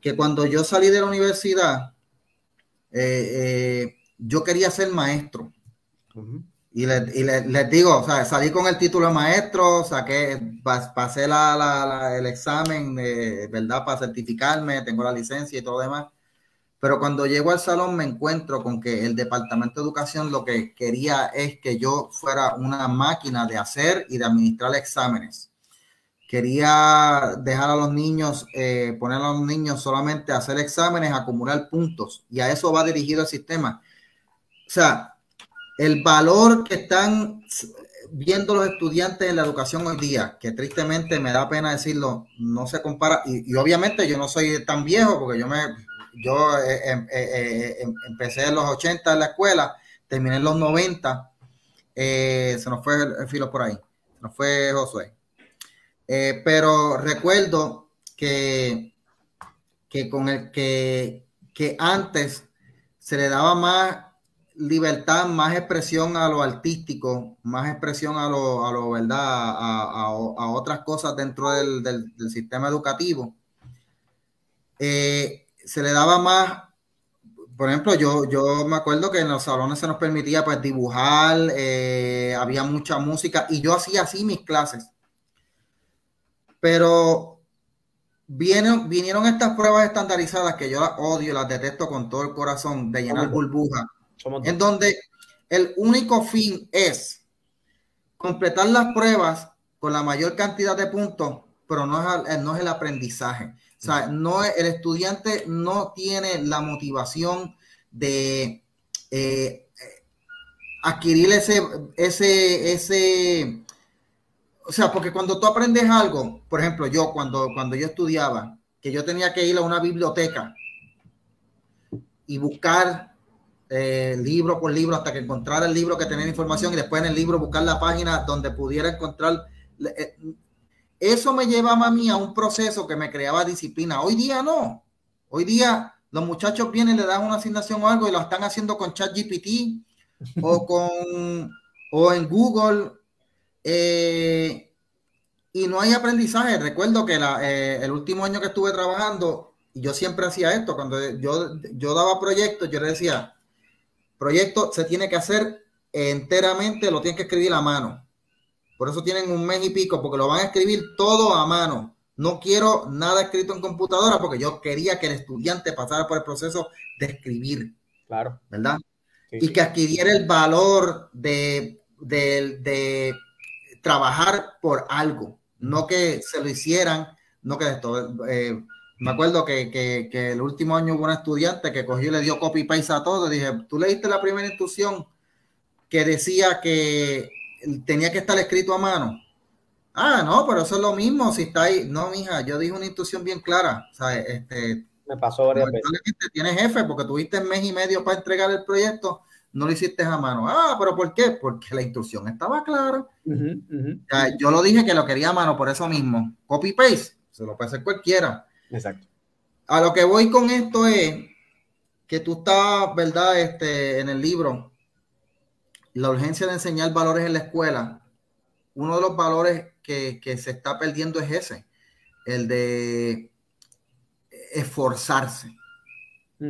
[SPEAKER 1] que cuando yo salí de la universidad, yo quería ser maestro. Y, les digo, o sea, salí con el título de maestro, saqué, pasé la, el examen, de, ¿verdad? Para certificarme, tengo la licencia y todo lo demás. Pero cuando llego al salón me encuentro con que el Departamento de Educación lo que quería es que yo fuera una máquina de hacer y de administrar exámenes. Quería dejar a los niños, eh, poner a los niños solamente a hacer exámenes, acumular puntos. Y a eso va dirigido el sistema. O sea, el valor que están viendo los estudiantes en la educación hoy día, que tristemente me da pena decirlo, no se compara, y, obviamente yo no soy tan viejo porque yo me, yo eh, em, eh, eh, em, empecé en los 80 en la escuela, terminé en los 90, se nos fue el, filo por ahí, se nos fue Josué. pero recuerdo que, que con el que, que antes se le daba más libertad, más expresión a lo artístico, más expresión a lo, a lo ¿verdad? A, otras cosas dentro del, sistema educativo. Eh, se le daba más, por ejemplo, yo, yo me acuerdo que en los salones se nos permitía pues dibujar, eh, había mucha música y yo hacía así mis clases. Pero vienen, vinieron estas pruebas estandarizadas que yo las odio, las detesto con todo el corazón, de llenar burbujas en donde el único fin es completar las pruebas con la mayor cantidad de puntos, pero no es, no es el aprendizaje. O sea, no el estudiante no tiene la motivación de eh, adquirir ese, ese, ese, o sea, porque cuando tú aprendes algo, por ejemplo, yo cuando, cuando yo estudiaba, que yo tenía que ir a una biblioteca y buscar eh, libro por libro hasta que encontrara el libro que tenía información y después en el libro buscar la página donde pudiera encontrar. Eh, eso me llevaba a mí a un proceso que me creaba disciplina. Hoy día no. Hoy día los muchachos vienen, le dan una asignación o algo y lo están haciendo con ChatGPT o con o en Google. Eh, y no hay aprendizaje. Recuerdo que el último año que estuve trabajando, yo siempre hacía esto. Cuando yo, yo daba proyectos, yo le decía, proyecto se tiene que hacer enteramente, lo tienen que escribir a mano. Por eso tienen un mes y pico, porque lo van a escribir todo a mano. No quiero nada escrito en computadora porque yo quería que el estudiante pasara por el proceso de escribir. Claro. ¿Verdad? y que adquiriera el valor de, de, trabajar por algo, no que se lo hicieran, no que esto. Eh, me acuerdo que, el último año hubo un estudiante que cogió y le dio copy paste a todo. Dije, tú leíste la primera instrucción que decía que tenía que estar escrito a mano. Ah, no, pero eso es lo mismo. Si está ahí, no, mija, yo dije una instrucción bien clara. O sea, este,
[SPEAKER 2] me pasó varias veces.
[SPEAKER 1] Tienes jefe porque tuviste mes y medio para entregar el proyecto, no lo hiciste a mano. Ah, pero ¿por qué? Porque la instrucción estaba clara. yo lo dije que lo quería a mano por eso mismo. Copy paste, se lo puede hacer cualquiera.
[SPEAKER 2] Exacto.
[SPEAKER 1] A lo que voy con esto es que tú estás, ¿verdad? Este, en el libro, la urgencia de enseñar valores en la escuela. Uno de los valores que, se está perdiendo es ese, el de esforzarse.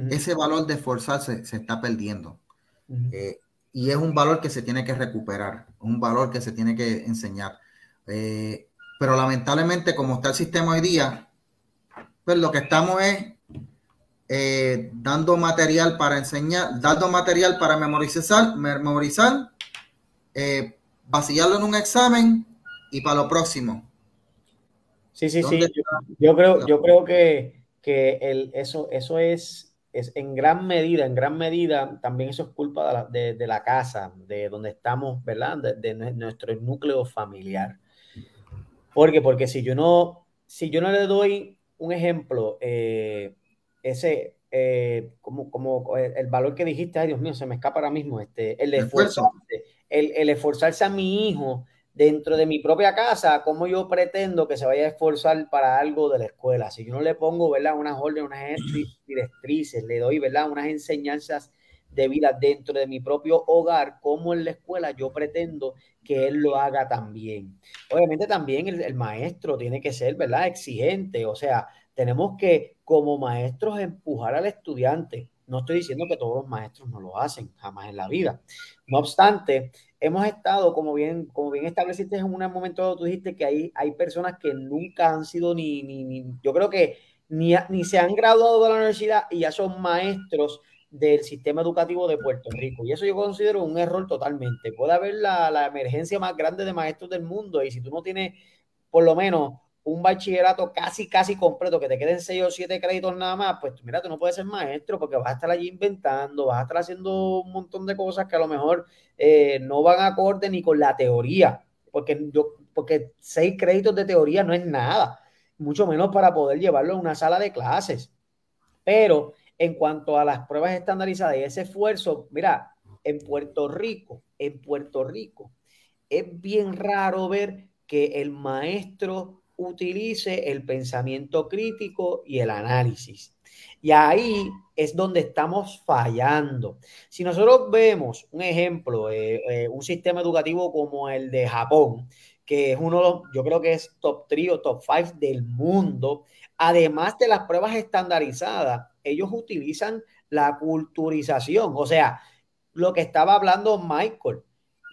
[SPEAKER 1] Ese valor de esforzarse se está perdiendo. Eh, y es un valor que se tiene que recuperar, un valor que se tiene que enseñar. Eh, pero lamentablemente, como está el sistema hoy día, pues lo que estamos es eh, dando material para enseñar, dando material para memorizar, memorizar, eh, vaciarlo en un examen y para lo próximo.
[SPEAKER 2] Sí, sí, sí. Yo, creo, yo creo que, el, eso, eso es, es en gran medida, en gran medida, también eso es culpa de la, casa, de donde estamos, ¿verdad? De, de, nuestro núcleo familiar. ¿Por qué? Porque si yo no, si yo no le doy un ejemplo, eh, ese, eh, como, como el, valor que dijiste, ay Dios mío, se me escapa ahora mismo, este, el, esforzarse, el, el, esforzarse a mi hijo dentro de mi propia casa, ¿cómo yo pretendo que se vaya a esforzar para algo de la escuela? Si yo no le pongo, ¿verdad? Unas órdenes, unas directrices, le doy, ¿verdad? Unas enseñanzas de vida dentro de mi propio hogar, como en la escuela, yo pretendo que él lo haga también. Obviamente también el, maestro tiene que ser, ¿verdad? Exigente, o sea, tenemos que como maestros empujar al estudiante. No estoy diciendo que todos los maestros no lo hacen, jamás en la vida. No obstante, hemos estado, como bien, como bien estableciste en un momento, tú dijiste que hay, hay personas que nunca han sido ni, ni, ni yo creo que ni, ni se han graduado de la universidad y ya son maestros del sistema educativo de Puerto Rico. Y eso yo considero un error totalmente. Puede haber la, la emergencia más grande de maestros del mundo y si tú no tienes por lo menos un bachillerato casi, casi completo, que te queden seis o siete créditos nada más, pues mira, tú no puedes ser maestro porque vas a estar allí inventando, vas a estar haciendo un montón de cosas que a lo mejor eh, no van acorde ni con la teoría, porque, yo, porque seis créditos de teoría no es nada, mucho menos para poder llevarlo a una sala de clases. Pero en cuanto a las pruebas estandarizadas y ese esfuerzo, mira, en Puerto Rico, en Puerto Rico, es bien raro ver que el maestro utilice el pensamiento crítico y el análisis. Y ahí es donde estamos fallando. Si nosotros vemos un ejemplo, eh, eh, un sistema educativo como el de Japón, que es uno de los, yo creo que es top 3 o top 5 del mundo, además de las pruebas estandarizadas, ellos utilizan la culturización, o sea, lo que estaba hablando Michael.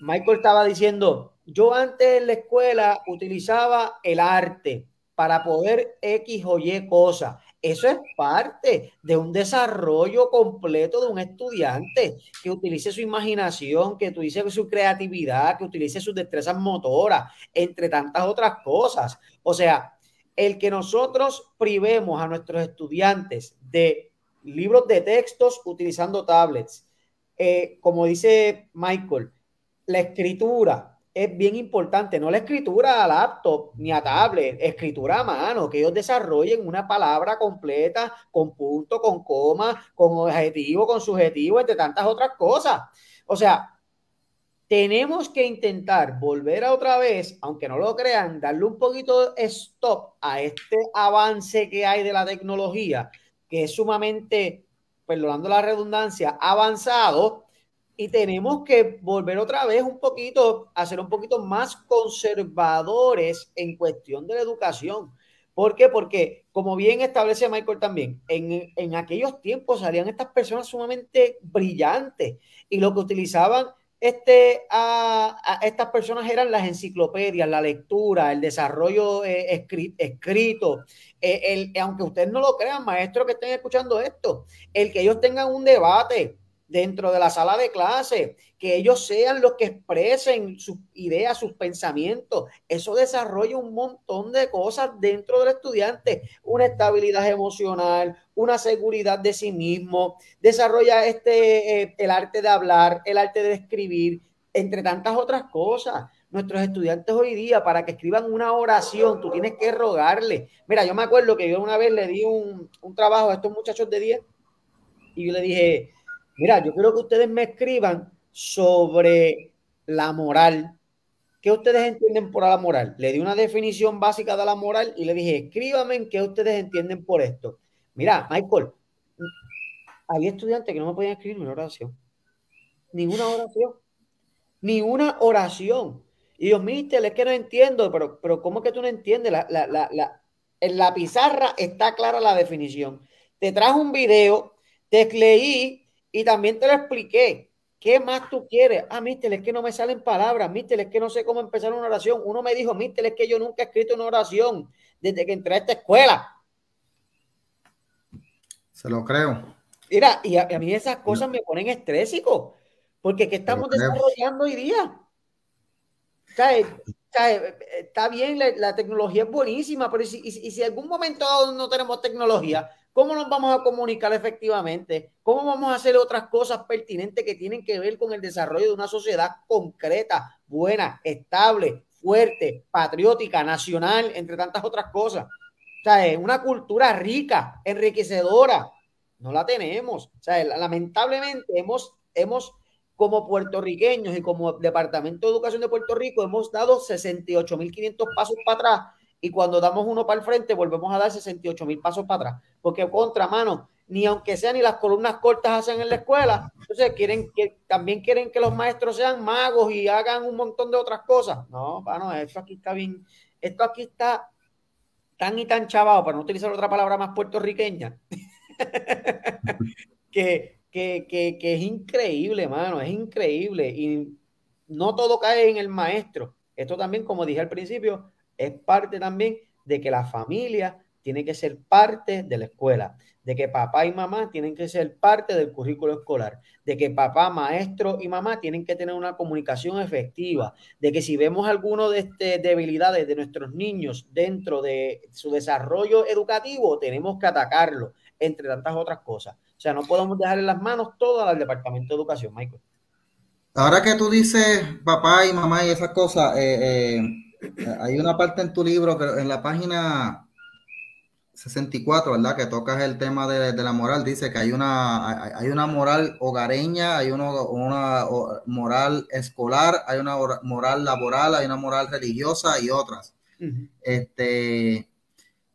[SPEAKER 2] Michael estaba diciendo, yo antes en la escuela utilizaba el arte para poder X o Y cosas. Eso es parte de un desarrollo completo de un estudiante que utilice su imaginación, que utilice su creatividad, que utilice sus destrezas motoras, entre tantas otras cosas. O sea, el que nosotros privemos a nuestros estudiantes de libros de textos utilizando tablets, eh, como dice Michael, la escritura, es bien importante, no la escritura a laptop ni a tablet, escritura a mano, que ellos desarrollen una palabra completa con punto, con coma, con objetivo, con subjetivo, entre tantas otras cosas. O sea, tenemos que intentar volver a otra vez, aunque no lo crean, darle un poquito de stop a este avance que hay de la tecnología, que es sumamente, perdonando la redundancia, avanzado y tenemos que volver otra vez un poquito, a ser un poquito más conservadores en cuestión de la educación. ¿Por qué? Porque, como bien establece Michael también, en, en aquellos tiempos salían estas personas sumamente brillantes y lo que utilizaban este, a, estas personas eran las enciclopedias, la lectura, el desarrollo eh, escrito. Eh, el, aunque ustedes no lo crean, maestros que estén escuchando esto, el que ellos tengan un debate, dentro de la sala de clase, que ellos sean los que expresen sus ideas, sus pensamientos. Eso desarrolla un montón de cosas dentro del estudiante, una estabilidad emocional, una seguridad de sí mismo, desarrolla este, eh, el arte de hablar, el arte de escribir, entre tantas otras cosas. Nuestros estudiantes hoy día, para que escriban una oración, tú tienes que rogarle. Mira, yo me acuerdo que yo una vez le di un, un trabajo a estos muchachos de 10 y yo le dije, Mira, yo quiero que ustedes me escriban sobre la moral. ¿Qué ustedes entienden por la moral? Le di una definición básica de la moral y le dije, escríbame en qué ustedes entienden por esto. Mira, Michael, había estudiantes que no me podían escribir una oración. Ninguna oración. Ni una oración. Y yo, mister, es que no entiendo, pero, pero ¿cómo que tú no entiendes? La, la, la, en la pizarra está clara la definición. Te trajo un video, te leí y también te lo expliqué. ¿Qué más tú quieres? Ah, mister, es que no me salen palabras. Mister, es que no sé cómo empezar una oración. Uno me dijo, mister, es que yo nunca he escrito una oración desde que entré a esta escuela.
[SPEAKER 1] Se lo creo.
[SPEAKER 2] Mira, y a, mí esas cosas me ponen estrésico. Porque ¿qué estamos desarrollando hoy día? Está bien, la, tecnología es buenísima, pero si, y, si algún momento no tenemos tecnología, ¿Cómo nos vamos a comunicar efectivamente? ¿Cómo vamos a hacer otras cosas pertinentes que tienen que ver con el desarrollo de una sociedad concreta, buena, estable, fuerte, patriótica, nacional, entre tantas otras cosas? O sea, es una cultura rica, enriquecedora. No la tenemos. O sea, lamentablemente hemos, hemos como puertorriqueños y como Departamento de Educación de Puerto Rico, hemos dado 68.500 pasos para atrás y cuando damos uno para el frente volvemos a dar 68 mil pasos para atrás. Porque contra mano, ni aunque sean ni las columnas cortas hacen en la escuela. Entonces quieren que también quieren que los maestros sean magos y hagan un montón de otras cosas. No, bueno, esto aquí está bien, esto aquí está tan y tan chavado, para no utilizar otra palabra más puertorriqueña, que, que, que, que es increíble, mano, es increíble. Y no todo cae en el maestro. Esto también, como dije al principio, es parte también de que la familia tiene que ser parte de la escuela, de que papá y mamá tienen que ser parte del currículo escolar, de que papá, maestro y mamá tienen que tener una comunicación efectiva, de que si vemos alguna de este, debilidades de nuestros niños dentro de su desarrollo educativo, tenemos que atacarlo, entre tantas otras cosas. O sea, no podemos dejar en las manos todo al Departamento de Educación, Michael.
[SPEAKER 1] Ahora que tú dices papá y mamá y esas cosas, eh, eh, hay una parte en tu libro, en la página 64, ¿verdad? Que tocas el tema de, la moral. Dice que hay una, hay, una moral hogareña, hay una, una, moral escolar, hay una moral laboral, hay una moral religiosa y otras. Este,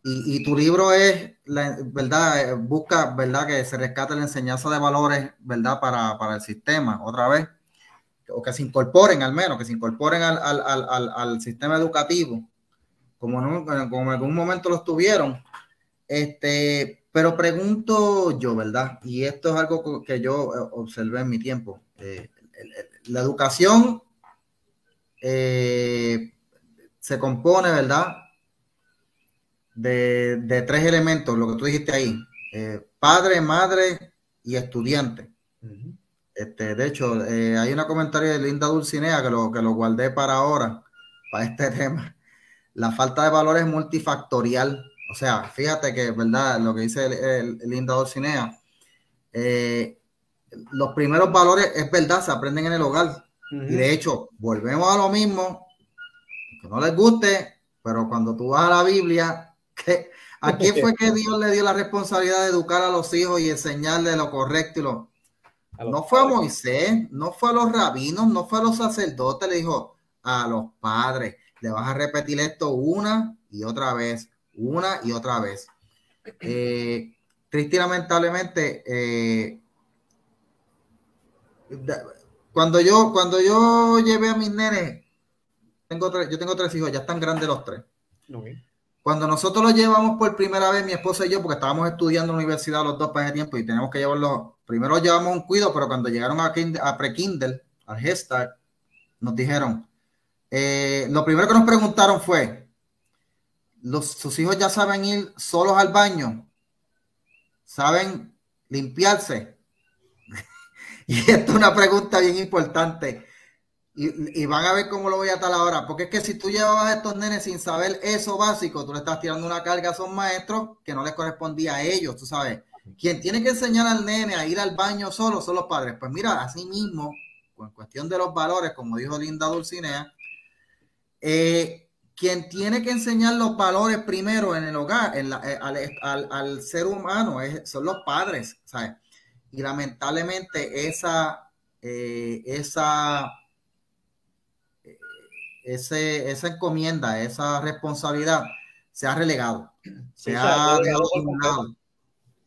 [SPEAKER 1] y, tu libro es, ¿verdad? Busca, ¿verdad? Que se rescate la enseñanza de valores, ¿verdad? Para, para el sistema, otra vez o que se incorporen al menos, que se incorporen al, al, al, al sistema educativo, como, no, como en algún momento lo estuvieron. Este, pero pregunto yo, ¿verdad? Y esto es algo que yo eh, observé en mi tiempo. Eh, la educación eh, se compone, ¿verdad? De, de, tres elementos, lo que tú dijiste ahí, padre, madre y estudiante. Este, de hecho, eh, hay una comentario de Linda Dulcinea que lo, que lo guardé para ahora, para este tema. La falta de valores multifactorial. O sea, fíjate que, ¿verdad? Lo que dice Linda Dulcinea. Eh, los primeros valores, es verdad, se aprenden en el hogar. Y de hecho, volvemos a lo mismo, que no les guste, pero cuando tú vas a la Biblia, que, ¿a quién fue que Dios le dio la responsabilidad de educar a los hijos y enseñarles lo correcto y lo no fue a Moisés, no fue a los rabinos, no fue a los sacerdotes, le dijo a los padres, le vas a repetir esto una y otra vez, una y otra vez. Eh, triste y lamentablemente, eh, cuando yo, cuando yo llevé a mis nenes, tengo tres, yo tengo tres hijos, ya están grandes los tres. Cuando nosotros los llevamos por primera vez, mi esposa y yo, porque estábamos estudiando en la universidad los dos para ese tiempo y tenemos que llevarlos, primero llevamos un cuido, pero cuando llegaron a, a pre-Kindle, al Head nos dijeron, eh, lo primero que nos preguntaron fue, los, ¿sus hijos ya saben ir solos al baño? ¿Saben limpiarse? y esto es una pregunta bien importante. Y, van a ver cómo lo voy a tal ahora. Porque es que si tú llevabas a estos nenes sin saber eso básico, tú le estás tirando una carga a esos maestros que no les correspondía a ellos, tú sabes. Quien tiene que enseñar al nene a ir al baño solo son los padres. Pues mira, así mismo, con cuestión de los valores, como dijo Linda Dulcinea, eh, quien tiene que enseñar los valores primero en el hogar, en eh, al, ser humano, son los padres, ¿sabes? Y lamentablemente esa, eh, esa ese, esa encomienda, esa responsabilidad se ha relegado. Se ha dejado
[SPEAKER 2] por,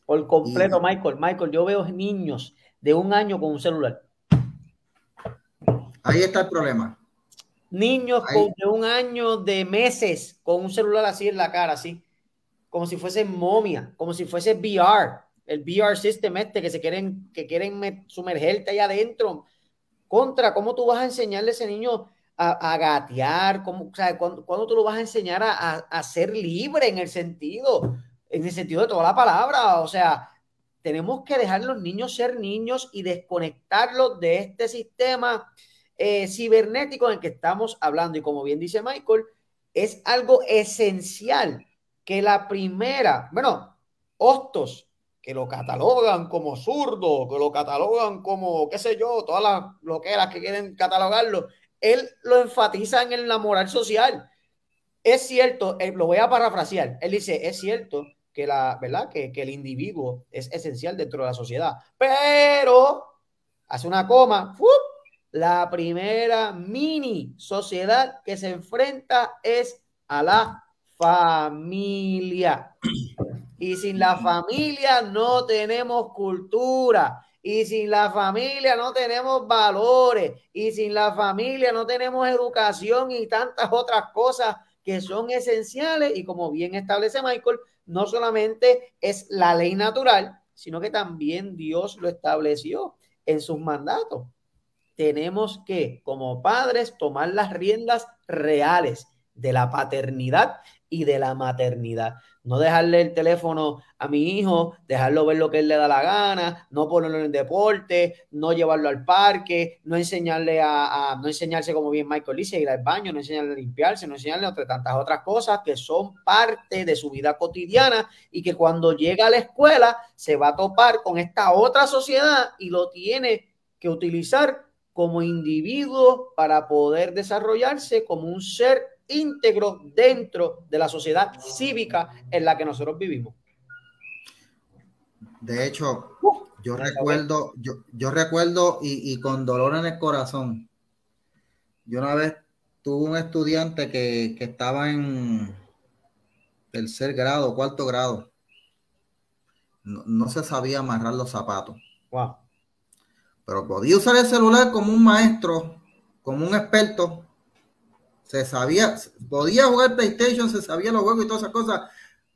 [SPEAKER 2] por completo, Michael. Michael, yo veo niños de un año con un celular.
[SPEAKER 1] Ahí está el problema.
[SPEAKER 2] Niños con, de un año, de meses, con un celular así en la cara, así, como si fuese momia, como si fuese VR, el VR system este que se quieren, que quieren sumergerte ahí adentro. Contra, ¿cómo tú vas a enseñarle a ese niño a, gatear? ¿Cómo, o sea, ¿cuándo, tú lo vas a enseñar a, a, ser libre en el sentido, en el sentido de toda la palabra? O sea, tenemos que dejar a los niños ser niños y desconectarlos de este sistema eh, cibernético en el que estamos hablando. Y como bien dice Michael, es algo esencial que la primera, bueno, Hostos, que lo catalogan como zurdo, que lo catalogan como, qué sé yo, todas las loqueras que quieren catalogarlo, él lo enfatiza en la moral social. Es cierto, eh, lo voy a parafrasear, él dice, es cierto que, la, ¿verdad? Que, el individuo es esencial dentro de la sociedad, pero, hace una coma, la primera mini sociedad que se enfrenta es a la familia. Y sin la familia no tenemos cultura. Y sin la familia no tenemos valores. Y sin la familia no tenemos educación y tantas otras cosas que son esenciales. Y como bien establece Michael, no solamente es la ley natural, sino que también Dios lo estableció en sus mandatos. Tenemos que, como padres, tomar las riendas reales de la paternidad y de la maternidad. No dejarle el teléfono a mi hijo, dejarlo ver lo que él le da la gana, no ponerlo en deporte, no llevarlo al parque, no enseñarle a, no enseñarse como bien Michael dice, ir al baño, no enseñarle a limpiarse, no enseñarle entre tantas otras cosas que son parte de su vida cotidiana y que cuando llega a la escuela se va a topar con esta otra sociedad y lo tiene que utilizar como individuo para poder desarrollarse como un ser íntegro dentro de la sociedad cívica en la que nosotros vivimos.
[SPEAKER 1] De hecho, yo recuerdo, yo, yo recuerdo y, con dolor en el corazón, yo una vez tuve un estudiante que, estaba en tercer grado, cuarto grado. No, se sabía amarrar los zapatos. Wow. Pero podía usar el celular como un maestro, como un experto, se sabía, podía jugar PlayStation, se sabía los juegos y todas esas cosas,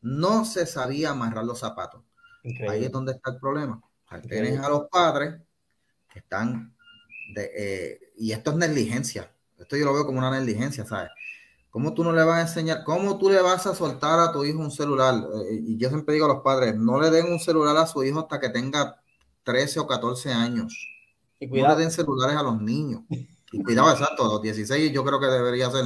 [SPEAKER 1] no se sabía amarrar los zapatos. Ahí es donde está el problema. Tienes a los padres que están, de, eh, y esto es negligencia, esto yo lo veo como una negligencia, ¿sabes? ¿Cómo tú no le vas a enseñar, cómo tú le vas a soltar a tu hijo un celular? Eh, y yo siempre digo a los padres, no le den un celular a su hijo hasta que tenga 13 o 14 años. Y cuidado. No le den celulares a los niños. Y cuidado, exacto, los 16 yo creo que debería ser.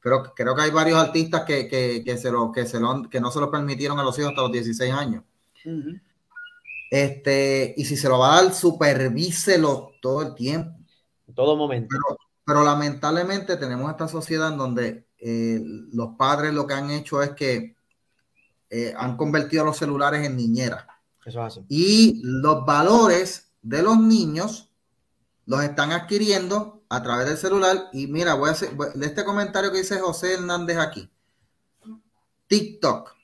[SPEAKER 1] Creo, creo que hay varios artistas que, se lo, que, se lo, que no se lo permitieron a los hijos hasta los 16 años. Este, y si se lo va a dar, supervíselo todo el tiempo.
[SPEAKER 2] En todo momento.
[SPEAKER 1] Pero, lamentablemente tenemos esta sociedad en donde eh, los padres lo que han hecho es que eh, han convertido los celulares en niñeras. Eso hace. Y los valores de los niños los están adquiriendo a través del celular. Y mira, voy a hacer este comentario que dice José Hernández aquí. TikTok.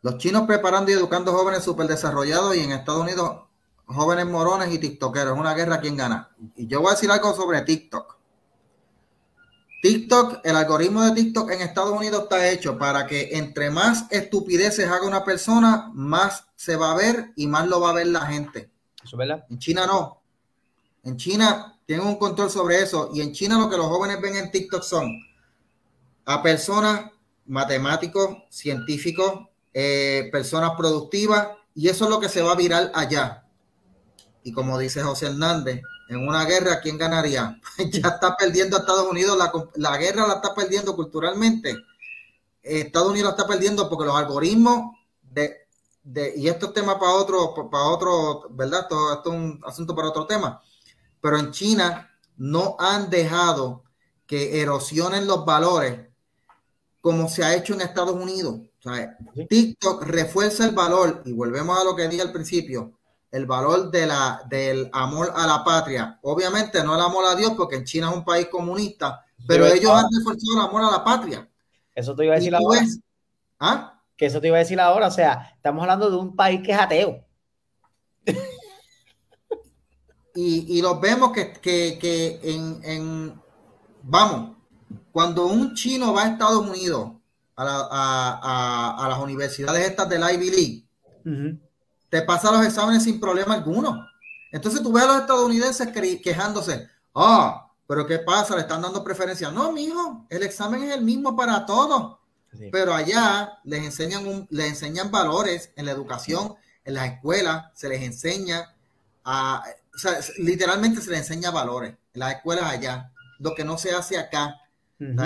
[SPEAKER 1] Los chinos preparando y educando jóvenes súper desarrollados y en Estados Unidos jóvenes morones y tiktokeros. Una guerra, ¿quién gana? Y yo voy a decir algo sobre TikTok. TikTok, el algoritmo de TikTok en Estados Unidos está hecho para que entre más estupideces haga una persona, más se va a ver y más lo va a ver la gente.
[SPEAKER 2] Eso verdad.
[SPEAKER 1] En China no. En China tienen un control sobre eso. Y en China lo que los jóvenes ven en TikTok son a personas, matemáticos, científicos, eh, personas productivas, y eso es lo que se va a virar allá. Y como dice José Hernández, en una guerra, ¿quién ganaría? ya está perdiendo a Estados Unidos, la, la guerra la está perdiendo culturalmente. Estados Unidos la está perdiendo porque los algoritmos de, de y esto es tema para otro, para otro, ¿verdad? esto es un asunto para otro tema pero en China no han dejado que erosionen los valores como se ha hecho en Estados Unidos. TikTok refuerza el valor, y volvemos a lo que dije al principio, el valor de la, del amor a la patria. Obviamente no el amor a Dios, porque en China es un país comunista, pero ellos han reforzado el amor a la patria.
[SPEAKER 2] Eso te iba a decir ahora. ¿Ah? Que eso te iba a decir ahora. O sea, estamos hablando de un país que es ateo.
[SPEAKER 1] y, los vemos que, en, vamos, cuando un chino va a Estados Unidos, a, las universidades estas del Ivy League, te pasa los exámenes sin problema alguno. Entonces tú ves a los estadounidenses quejándose, ah, pero ¿qué pasa? Le están dando preferencia. No, mijo, el examen es el mismo para todos. Pero allá les enseñan, les enseñan valores en la educación, en las escuelas, se les enseña a, sea, literalmente se le enseña valores en las escuelas allá, lo que no se hace acá.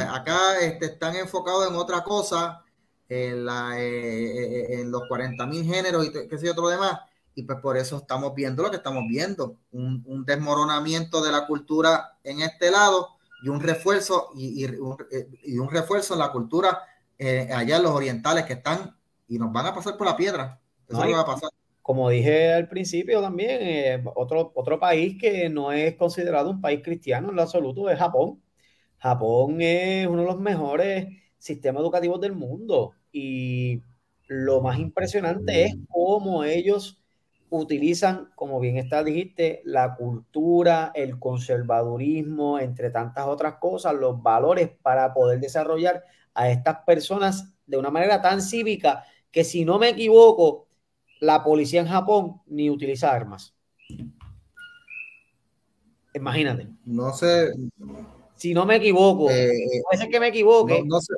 [SPEAKER 1] acá este, están enfocados en otra cosa, en, la, eh, eh, en los 40 mil géneros y qué sé yo, todo lo demás. Y pues por eso estamos viendo lo que estamos viendo, un, desmoronamiento de la cultura en este lado y un refuerzo y, un, eh, y un, refuerzo en la cultura allá en los orientales que están y nos van a pasar por la piedra. Eso no, va a pasar
[SPEAKER 2] como dije al principio también, eh, otro, otro país que no es considerado un país cristiano en lo absoluto es Japón. Japón es uno de los mejores sistemas educativos del mundo y lo más impresionante es cómo ellos utilizan, como bien está dijiste, la cultura, el conservadurismo, entre tantas otras cosas, los valores para poder desarrollar a estas personas de una manera tan cívica que si no me equivoco, la policía en Japón ni utiliza armas. Imagínate.
[SPEAKER 1] No sé.
[SPEAKER 2] Si no me equivoco, eh, puede ser que me equivoque.
[SPEAKER 1] No, sé.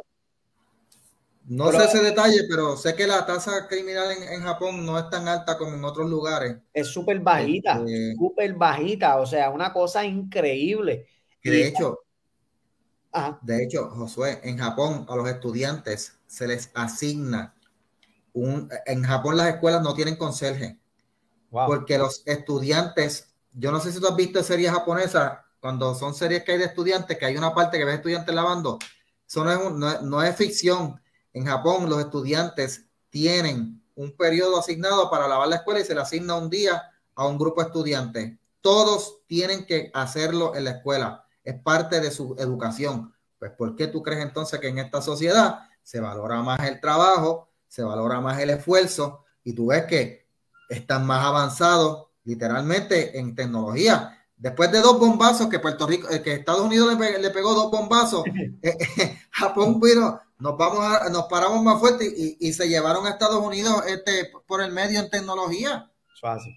[SPEAKER 1] No sé ese detalle, pero sé que la tasa criminal en, Japón no es tan alta como en otros lugares.
[SPEAKER 2] Es súper bajita, este, súper bajita, o sea, una cosa increíble.
[SPEAKER 1] de hecho, de hecho, Josué, en Japón a los estudiantes se les asigna un, en Japón las escuelas no tienen conserje, porque los estudiantes, yo no sé si tú has visto series japonesas, cuando son series que hay de estudiantes, que hay una parte que ves estudiantes lavando, eso no es ficción en Japón los estudiantes tienen un periodo asignado para lavar la escuela y se le asigna un día a un grupo de estudiantes. Todos tienen que hacerlo en la escuela. Es parte de su educación. Pues, ¿por qué tú crees entonces que en esta sociedad se valora más el trabajo, se valora más el esfuerzo y tú ves que están más avanzados literalmente en tecnología? Después de dos bombazos que Puerto Rico, eh, que Estados Unidos le, pegó dos bombazos, eh, eh, Japón vino, nos vamos a, nos paramos más fuerte y, se llevaron a Estados Unidos este, por el medio en tecnología.
[SPEAKER 2] Fácil.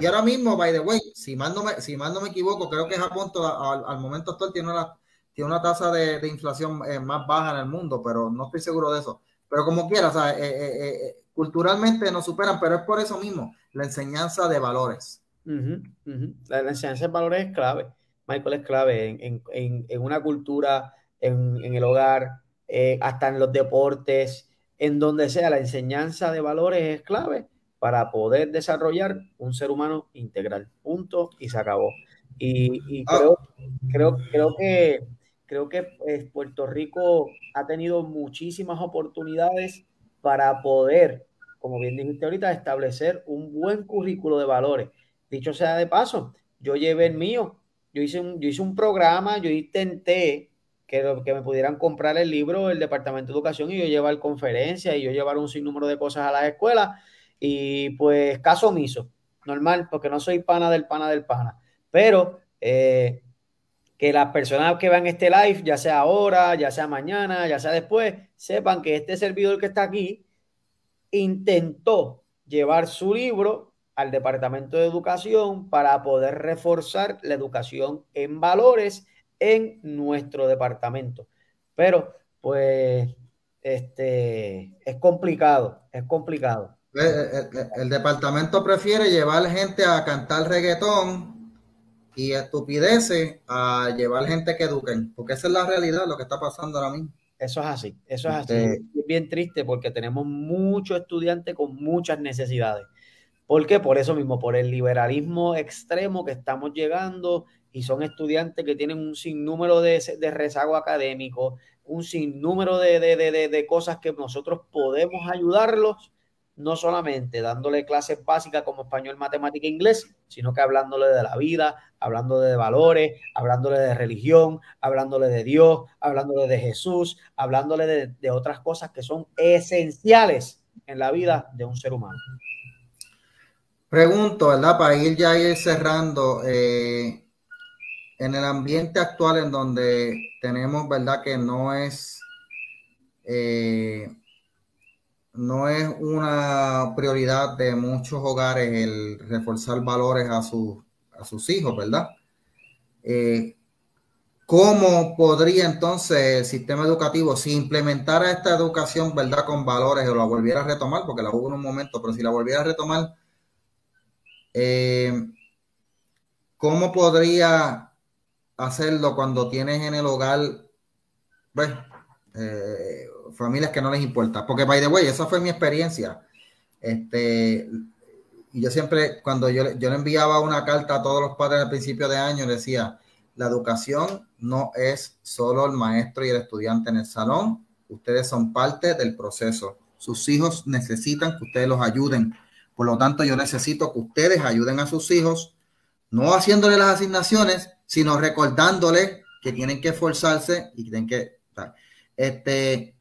[SPEAKER 1] Y ahora mismo, by the way, si más no me, si no me equivoco, creo que Japón al, momento actual tiene una, tiene una tasa de, inflación eh, más baja en el mundo, pero no estoy seguro de eso. Pero como quiera, o eh, eh, culturalmente nos superan, pero es por eso mismo, la enseñanza de valores.
[SPEAKER 2] La, enseñanza de valores es clave. Michael es clave en, en, en una cultura, en, el hogar, eh, hasta en los deportes, en donde sea, la enseñanza de valores es clave para poder desarrollar un ser humano integral. Punto y se acabó. Y, ah. creo, creo, creo que, creo que eh, Puerto Rico ha tenido muchísimas oportunidades para poder, como bien dijiste ahorita, establecer un buen currículo de valores. Dicho sea de paso, yo llevé el mío, yo hice un, yo hice un programa, yo intenté que, me pudieran comprar el libro el Departamento de Educación y yo llevar conferencias y yo llevar un sinnúmero de cosas a las escuelas. Y pues caso omiso, normal, porque no soy pana del pana del pana, pero eh, que las personas que vean este live, ya sea ahora, ya sea mañana, ya sea después, sepan que este servidor que está aquí intentó llevar su libro al Departamento de Educación para poder reforzar la educación en valores en nuestro departamento. Pero, pues, este, es complicado, es complicado.
[SPEAKER 1] El, departamento prefiere llevar gente a cantar reggaetón y estupideces a llevar gente que eduquen, porque esa es la realidad, lo que está pasando ahora mismo.
[SPEAKER 2] Eso es así, eso es así. Este es bien triste porque tenemos muchos estudiantes con muchas necesidades. ¿Por qué? Por eso mismo, por el liberalismo extremo que estamos llegando y son estudiantes que tienen un sinnúmero de, de rezago académico, un sinnúmero de, de, de, cosas que nosotros podemos ayudarlos, no solamente dándole clases básicas como español, matemática e inglés, sino que hablándole de la vida, hablando de valores, hablándole de religión, hablándole de Dios, hablándole de Jesús, hablándole de, otras cosas que son esenciales en la vida de un ser humano.
[SPEAKER 1] Pregunto, ¿verdad? Para ir ya ir cerrando, eh, en el ambiente actual en donde tenemos, ¿verdad? Que no es, eh, no es una prioridad de muchos hogares el reforzar valores a, a sus hijos, ¿verdad? Eh, ¿Cómo podría entonces el sistema educativo, si implementara esta educación, ¿verdad? Con valores o la volviera a retomar, porque la hubo en un momento, pero si la volviera a retomar, eh, ¿cómo podría hacerlo cuando tienes en el hogar, pues, eh, familias que no les importa. Porque, by the way, esa fue mi experiencia. Este, y yo siempre, cuando yo, yo le enviaba una carta a todos los padres al principio de año, decía, la educación no es solo el maestro y el estudiante en el salón, ustedes son parte del proceso. Sus hijos necesitan que ustedes los ayuden. Por lo tanto, yo necesito que ustedes ayuden a sus hijos, no haciéndole las asignaciones, sino recordándole que tienen que esforzarse y que tienen que... Este,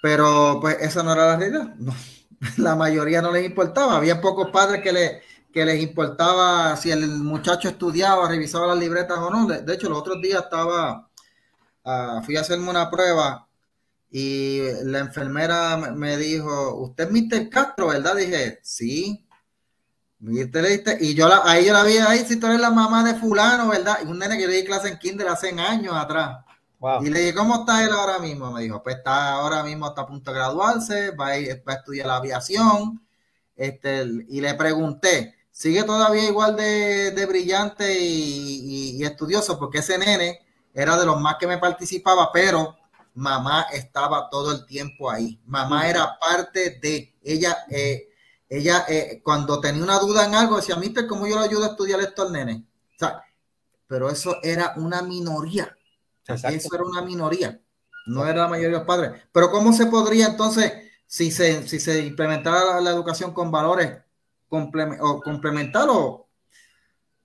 [SPEAKER 1] Pero pues esa no era la realidad. La mayoría no les importaba. Había pocos padres que, le, que les importaba si el muchacho estudiaba, revisaba las libretas o no. De, hecho, los otros días estaba, uh, fui a hacerme una prueba y la enfermera me dijo, usted es Mr. Castro, ¿verdad? Dije, sí. Y yo la, ahí yo la vi ahí, si tú eres la mamá de fulano, ¿verdad? Y un nene que le di clase en kinder hace años atrás. Y le dije, ¿cómo está él ahora mismo? Me dijo, pues está ahora mismo está a punto de graduarse, va a, ir, va a estudiar la aviación. Este, y le pregunté, ¿sigue todavía igual de, de brillante y, y, estudioso? Porque ese nene era de los más que me participaba, pero mamá estaba todo el tiempo ahí. Mamá era parte de ella. Eh, ella, eh, cuando tenía una duda en algo, decía, Mister, ¿cómo yo le ayudo a estudiar esto al nene? O sea, pero eso era una minoría. Eso era una minoría, no era la mayoría de los padres. Pero ¿cómo se podría entonces, si se, si se implementara la, educación con valores, o complementar o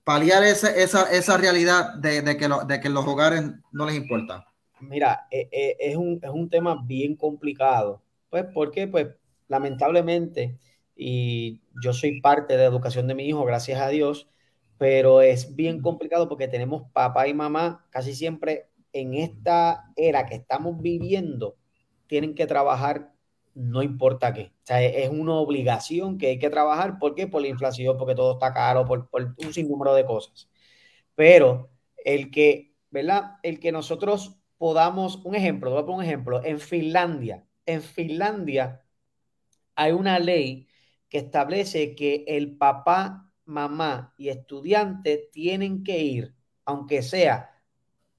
[SPEAKER 1] paliar esa, esa, esa realidad de, de, que lo, de que los hogares no les importa?
[SPEAKER 2] Mira, eh, eh, es, un, es un tema bien complicado. Pues, porque, pues, lamentablemente, y yo soy parte de la educación de mi hijo, gracias a Dios, pero es bien complicado porque tenemos papá y mamá casi siempre en esta era que estamos viviendo, tienen que trabajar no importa qué. O sea, es una obligación que hay que trabajar. ¿Por qué? Por la inflación, porque todo está caro, por, un sinnúmero de cosas. Pero el que, ¿verdad? El que nosotros podamos, un ejemplo, voy a poner un ejemplo, en Finlandia, en Finlandia hay una ley que establece que el papá, mamá y estudiante tienen que ir, aunque sea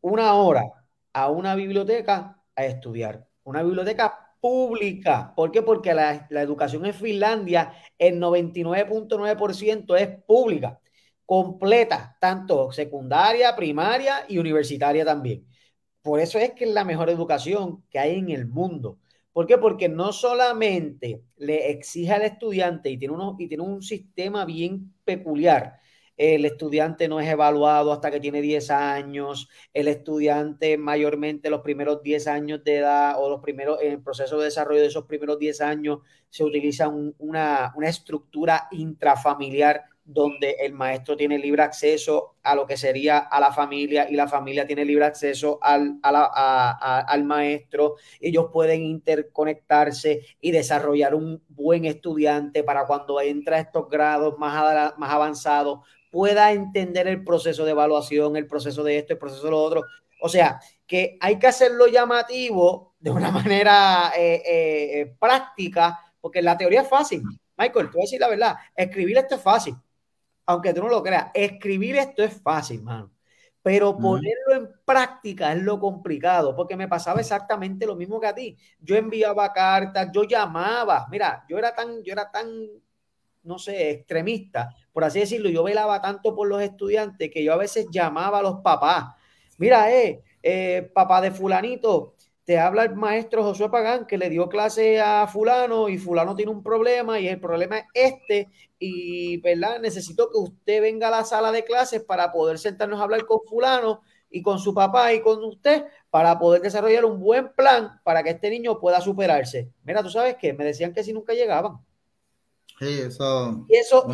[SPEAKER 2] una hora a una biblioteca a estudiar. Una biblioteca pública. ¿Por qué? Porque la, educación en Finlandia, el 99.9% es pública, completa, tanto secundaria, primaria y universitaria también. Por eso es que es la mejor educación que hay en el mundo. ¿Por qué? Porque no solamente le exige al estudiante y tiene, uno, y tiene un sistema bien peculiar el estudiante no es evaluado hasta que tiene 10 años, el estudiante mayormente los primeros 10 años de edad o los primeros, en el proceso de desarrollo de esos primeros 10 años se utiliza una, estructura intrafamiliar donde el maestro tiene libre acceso a lo que sería a la familia y la familia tiene libre acceso al, al maestro. Ellos pueden interconectarse y desarrollar un buen estudiante para cuando entra a estos grados más, más avanzados pueda entender el proceso de evaluación, el proceso de esto, el proceso de lo otro. O sea, que hay que hacerlo llamativo de una manera eh, eh, eh, práctica, porque la teoría es fácil. Michael, te voy a decir la verdad, escribir esto es fácil, aunque tú no lo creas, escribir esto es fácil, mano. Pero ponerlo en práctica es lo complicado, porque me pasaba exactamente lo mismo que a ti. Yo enviaba cartas, yo llamaba. Mira, yo era tan, yo era tan, no sé, extremista, por así decirlo, yo velaba tanto por los estudiantes que yo a veces llamaba a los papás. Mira, eh, eh, papá de fulanito, te habla el maestro Josué Pagán que le dio clase a fulano y fulano tiene un problema y el problema es este y, ¿verdad? Necesito que usted venga a la sala de clases para poder sentarnos a hablar con fulano y con su papá y con usted para poder desarrollar un buen plan para que este niño pueda superarse. Mira, tú sabes que me decían que si nunca llegaban.
[SPEAKER 1] Sí, eso.
[SPEAKER 2] Y eso,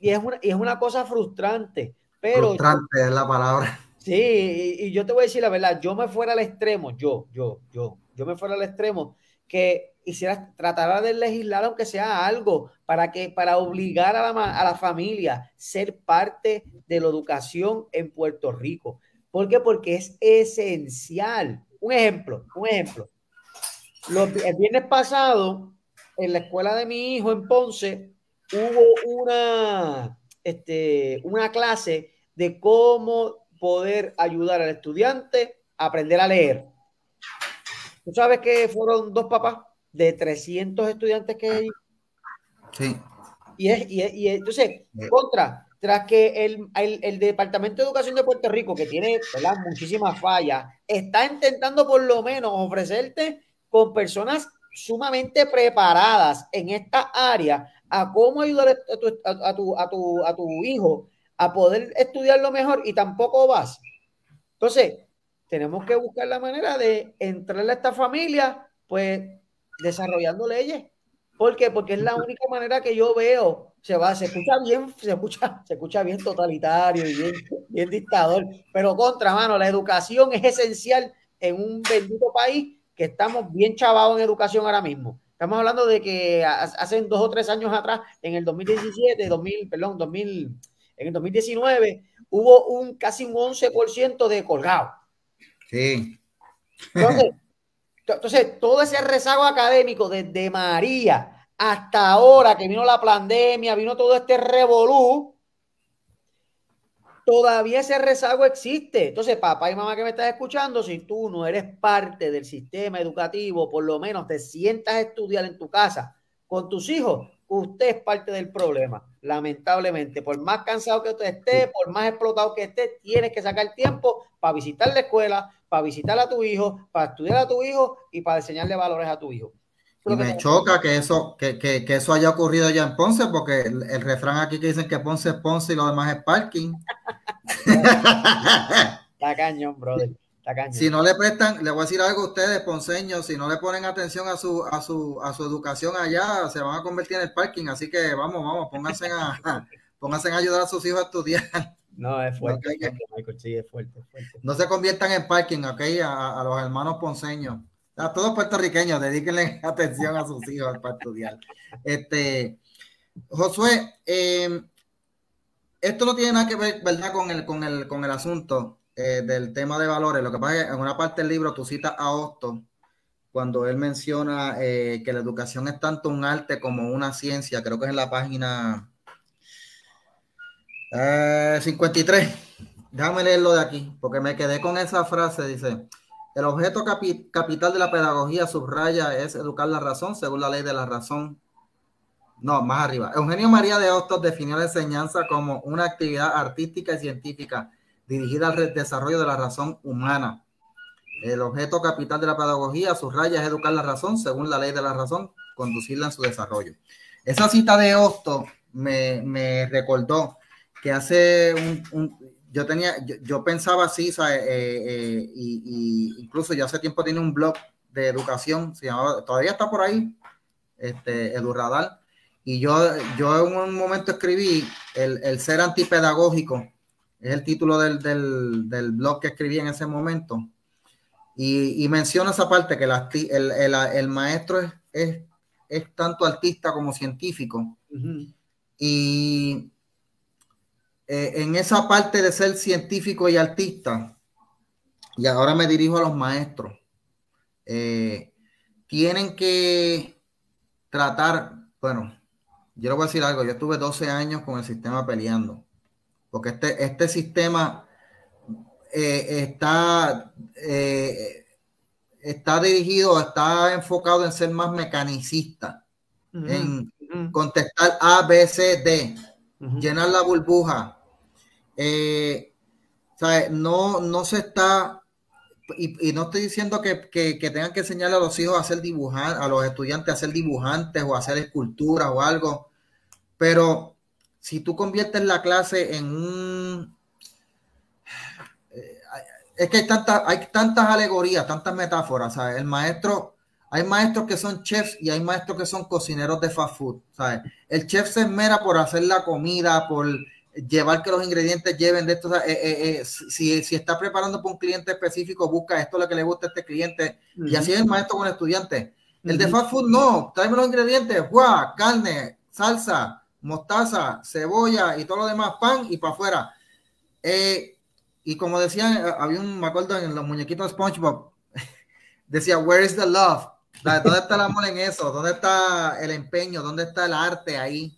[SPEAKER 2] y es una, y es una cosa frustrante. Pero
[SPEAKER 1] frustrante es la palabra.
[SPEAKER 2] Sí, y, yo te voy a decir la verdad, yo me fuera al extremo, yo, yo, yo, yo me fuera al extremo que hiciera, tratara de legislar aunque sea algo para que, para obligar a la, a la familia a ser parte de la educación en Puerto Rico. ¿Por qué? Porque es esencial. Un ejemplo, un ejemplo. el viernes pasado, en la escuela de mi hijo en Ponce, hubo una, este, una clase de cómo poder ayudar al estudiante a aprender a leer. ¿Tú sabes que fueron dos papás de 300 estudiantes que hay?
[SPEAKER 1] Sí.
[SPEAKER 2] Y, es, y, y entonces, contra, tras que el, el, Departamento de Educación de Puerto Rico, que tiene muchísimas fallas, está intentando por lo menos ofrecerte con personas sumamente preparadas en esta área a cómo ayudar a tu, a, tu, a, tu, a tu hijo a poder estudiarlo mejor y tampoco vas. Entonces, tenemos que buscar la manera de entrarle a esta familia pues desarrollando leyes. ¿Por qué? Porque es la única manera que yo veo. Se va, se escucha bien, se escucha, se escucha bien totalitario y bien, bien dictador. Pero contra mano, la educación es esencial en un bendito país que estamos bien chavados en educación ahora mismo. Estamos hablando de que hace dos o tres años atrás, en el 2017, 2000, perdón, 2000, en el 2019, hubo un casi un 11% de colgado.
[SPEAKER 1] Sí.
[SPEAKER 2] Entonces, entonces, todo ese rezago académico desde María hasta ahora que vino la pandemia, vino todo este revolú, todavía ese rezago existe. Entonces, papá y mamá que me estás escuchando, si tú no eres parte del sistema educativo, por lo menos te sientas a estudiar en tu casa con tus hijos, usted es parte del problema. Lamentablemente, por más cansado que usted esté, por más explotado que esté, tienes que sacar tiempo para visitar la escuela, para visitar a tu hijo, para estudiar a tu hijo y para enseñarle valores a tu hijo.
[SPEAKER 1] Y me choca que eso, que, que, que, eso haya ocurrido ya en Ponce, porque el, el, refrán aquí que dicen que Ponce es Ponce y lo demás es parking.
[SPEAKER 2] Está cañón, brother.
[SPEAKER 1] Si no le prestan, le voy a decir algo a ustedes, ponceños, si no le ponen atención a su, a su, a su educación allá, se van a convertir en el parking. Así que vamos, vamos, pónganse a, pónganse a ayudar a sus hijos a estudiar.
[SPEAKER 2] No, es fuerte, no, Michael, sí, es fuerte, fuerte,
[SPEAKER 1] No se conviertan en parking, ok, a, a los hermanos ponceños. A todos puertorriqueños, dedíquenle atención a sus hijos para estudiar. Este, Josué, eh, esto no tiene nada que ver, ¿verdad?, con el, con el, con el asunto eh, del tema de valores. Lo que pasa es que en una parte del libro tú citas a Hosto cuando él menciona eh, que la educación es tanto un arte como una ciencia. Creo que es en la página 53. Déjame leerlo de aquí, porque me quedé con esa frase. Dice, el objeto capital de la pedagogía subraya es educar la razón según la ley de la razón. No, más arriba. Eugenio María de Hostos definió la enseñanza como una actividad artística y científica dirigida al desarrollo de la razón humana. El objeto capital de la pedagogía subraya es educar la razón según la ley de la razón, conducirla en su desarrollo. Esa cita de Hostos me, me recordó que hace un, yo tenía, yo, pensaba así, eh, eh, y, incluso yo hace tiempo tenía un blog de educación, se llamaba, todavía está por ahí, este, EduRadar, y yo, yo en un momento escribí el, el ser antipedagógico, es el título del, del, del, blog que escribí en ese momento, y, y menciona esa parte que la, el, el, el, maestro es, es, es, tanto artista como científico, y eh, en esa parte de ser científico y artista, y ahora me dirijo a los maestros, eh, tienen que tratar, bueno, yo le voy a decir algo, yo estuve 12 años con el sistema peleando, porque este, este sistema eh, está, está dirigido, está enfocado en ser más mecanicista, en contestar A, B, C, D llenar la burbuja. Eh, no, no se está, y, no estoy diciendo que, tengan que enseñarle a los hijos a hacer dibujantes, a los estudiantes a ser dibujantes o a hacer esculturas o algo, pero si tú conviertes la clase en un... Eh, es que hay, tantas hay tantas alegorías, tantas metáforas, El maestro hay maestros que son chefs y hay maestros que son cocineros de fast food, ¿sabes? El chef se esmera por hacer la comida, por llevar que los ingredientes lleven de esto. Eh, eh, eh, si, si, está preparando para un cliente específico, busca esto lo que le gusta a este cliente. Y así es el maestro con el estudiante. El de fast food, no. Tráeme los ingredientes. ¡Guau! Carne, salsa, mostaza, cebolla y todo lo demás. Pan y para afuera. y como decían, había un, me acuerdo en los muñequitos de SpongeBob, decía, where is the love? ¿Dónde está el amor en eso? ¿Dónde está el empeño? ¿Dónde está el arte ahí?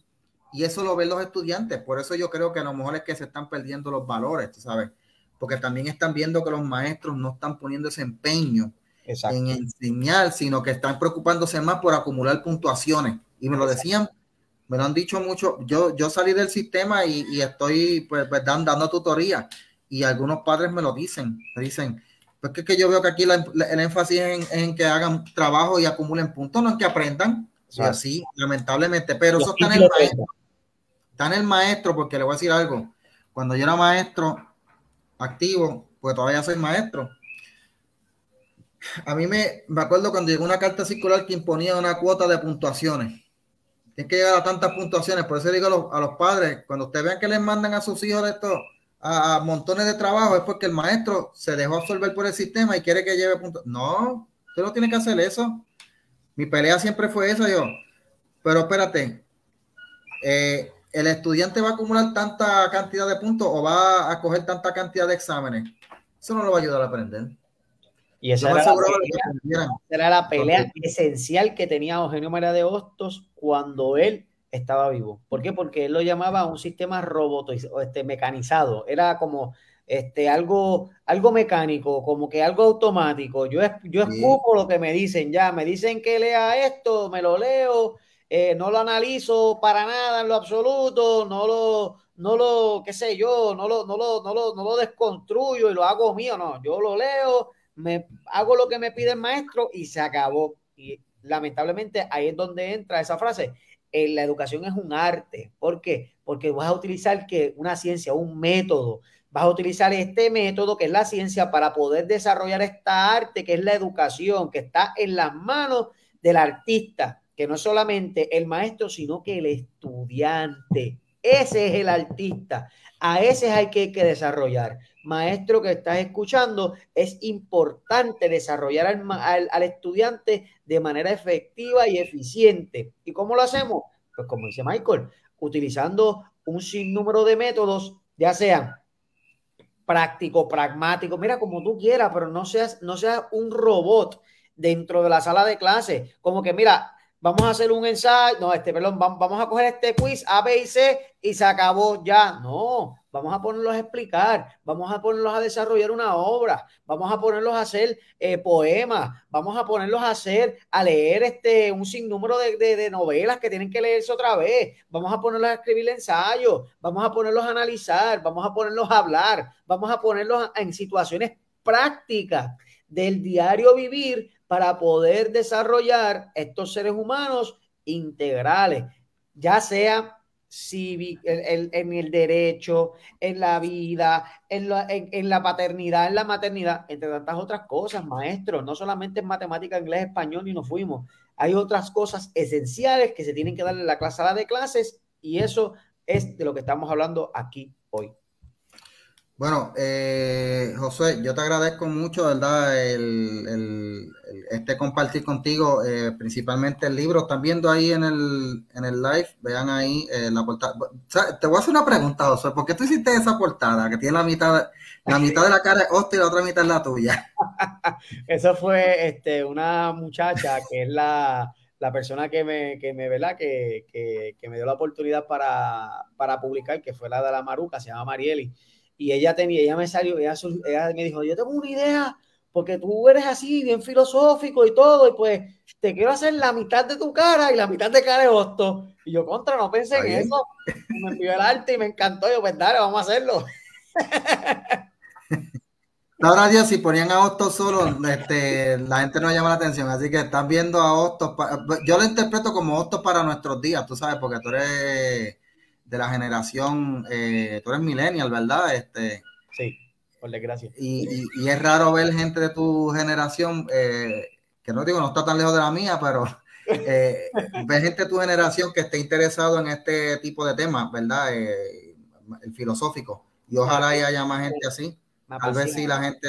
[SPEAKER 1] Y eso lo ven los estudiantes. Por eso yo creo que a lo mejor es que se están perdiendo los valores, ¿tú sabes? Porque también están viendo que los maestros no están poniendo ese empeño en enseñar, sino que están preocupándose más por acumular puntuaciones. Y me lo decían, me lo han dicho mucho. Yo, yo salí del sistema y, estoy pues, pues dando, dando tutoría. Y algunos padres me lo dicen. Me dicen, porque es que yo veo que aquí el énfasis es en, que hagan trabajo y acumulen puntos, no en que aprendan. Sí. Así, lamentablemente, pero eso está en el maestro. Está en el maestro, porque le voy a decir algo. Cuando yo era maestro activo, pues todavía soy maestro. a mí me, me acuerdo cuando llegó una carta circular que imponía una cuota de puntuaciones. Tiene que llegar a tantas puntuaciones. Por eso digo a los, a los padres, cuando ustedes vean que les mandan a sus hijos de esto a, montones de trabajo, es porque el maestro se dejó absorber por el sistema y quiere que lleve puntos. No, usted no tiene que hacer eso. Mi pelea siempre fue esa, yo. Pero espérate, eh, el estudiante va a acumular tanta cantidad de puntos o va a coger tanta cantidad de exámenes. Eso no lo va a ayudar a aprender.
[SPEAKER 2] Y esa era, la pelea, era la pelea esencial que tenía Eugenio María de Hostos cuando él estaba vivo. ¿Por qué? Porque él lo llamaba un sistema robot, este, mecanizado. Era como este, algo, algo mecánico, como que algo automático. Yo, yo escupo lo que me dicen ya. Me dicen que lea esto, me lo leo, eh, no lo analizo para nada en lo absoluto, no lo, no lo, qué sé yo, no lo, no lo, no lo, no lo desconstruyo y lo hago mío. No, yo lo leo, me hago lo que me pide el maestro y se acabó. Y lamentablemente ahí es donde entra esa frase. En la educación es un arte. ¿Por qué? Porque vas a utilizar que una ciencia, un método. Vas a utilizar este método que es la ciencia para poder desarrollar esta arte que es la educación, que está en las manos del artista, que no es solamente el maestro, sino que el estudiante. Ese es el artista. A ese hay que desarrollar maestro que estás escuchando, es importante desarrollar al, estudiante de manera efectiva y eficiente. ¿Y cómo lo hacemos? Pues como dice Michael, utilizando un sinnúmero de métodos, ya sean práctico, pragmático, mira como tú quieras, pero no seas, no seas un robot dentro de la sala de clase, como que mira, vamos a hacer un ensayo, no, este, perdón, vamos a coger este quiz A, B y C y se acabó ya. No, vamos a ponerlos a explicar, vamos a ponerlos a desarrollar una obra, vamos a ponerlos a hacer eh, poemas, vamos a ponerlos a hacer, a leer este, un sinnúmero de, de, novelas que tienen que leerse otra vez, vamos a ponerlos a escribir ensayos, vamos a ponerlos a analizar, vamos a ponerlos a hablar, vamos a ponerlos en situaciones prácticas del diario vivir para poder desarrollar estos seres humanos integrales, ya sea cívico, en, el derecho, en la vida, en la, en, la paternidad, en la maternidad, entre tantas otras cosas, maestro, no solamente en matemática, inglés, español, y nos fuimos. Hay otras cosas esenciales que se tienen que dar en la sala de clases y eso es de lo que estamos hablando aquí hoy.
[SPEAKER 1] Bueno, eh, José, yo te agradezco mucho, ¿verdad? El, este compartir contigo, eh, principalmente el libro. Están viendo ahí en el, en el live, vean ahí eh, la portada. te voy a hacer una pregunta, José. ¿Por qué tú hiciste esa portada que tiene la mitad, la mitad de la cara de Hostia y la otra mitad es la tuya?
[SPEAKER 2] Eso fue este, una muchacha que es la, persona que me, que me, ¿verdad? Que, que, me dio la oportunidad para, para publicar, que fue la de la Maruca, se llama Marieli y ella tenía, ella me salió, ella, me dijo, yo tengo una idea, porque tú eres así, bien filosófico y todo, y pues te quiero hacer la mitad de tu cara y la mitad de cara de Hosto. Y yo, contra, no pensé en eso. Me envió el arte y me encantó. Yo, pues dale, vamos a hacerlo.
[SPEAKER 1] Ahora Dios, si ponían a Hosto solo, este, la gente no llama la atención. Así que están viendo a Hosto. Yo lo interpreto como Hosto para nuestros días, tú sabes, porque tú eres de la generación, eh, tú eres millennial, ¿verdad? Este,
[SPEAKER 2] por desgracia.
[SPEAKER 1] Y, y, es raro ver gente de tu generación, eh, que no digo, no está tan lejos de la mía, pero eh, ver gente de tu generación que esté interesado en este tipo de temas, ¿verdad? Eh, el filosófico. Y ojalá haya más gente así. A ver si la gente...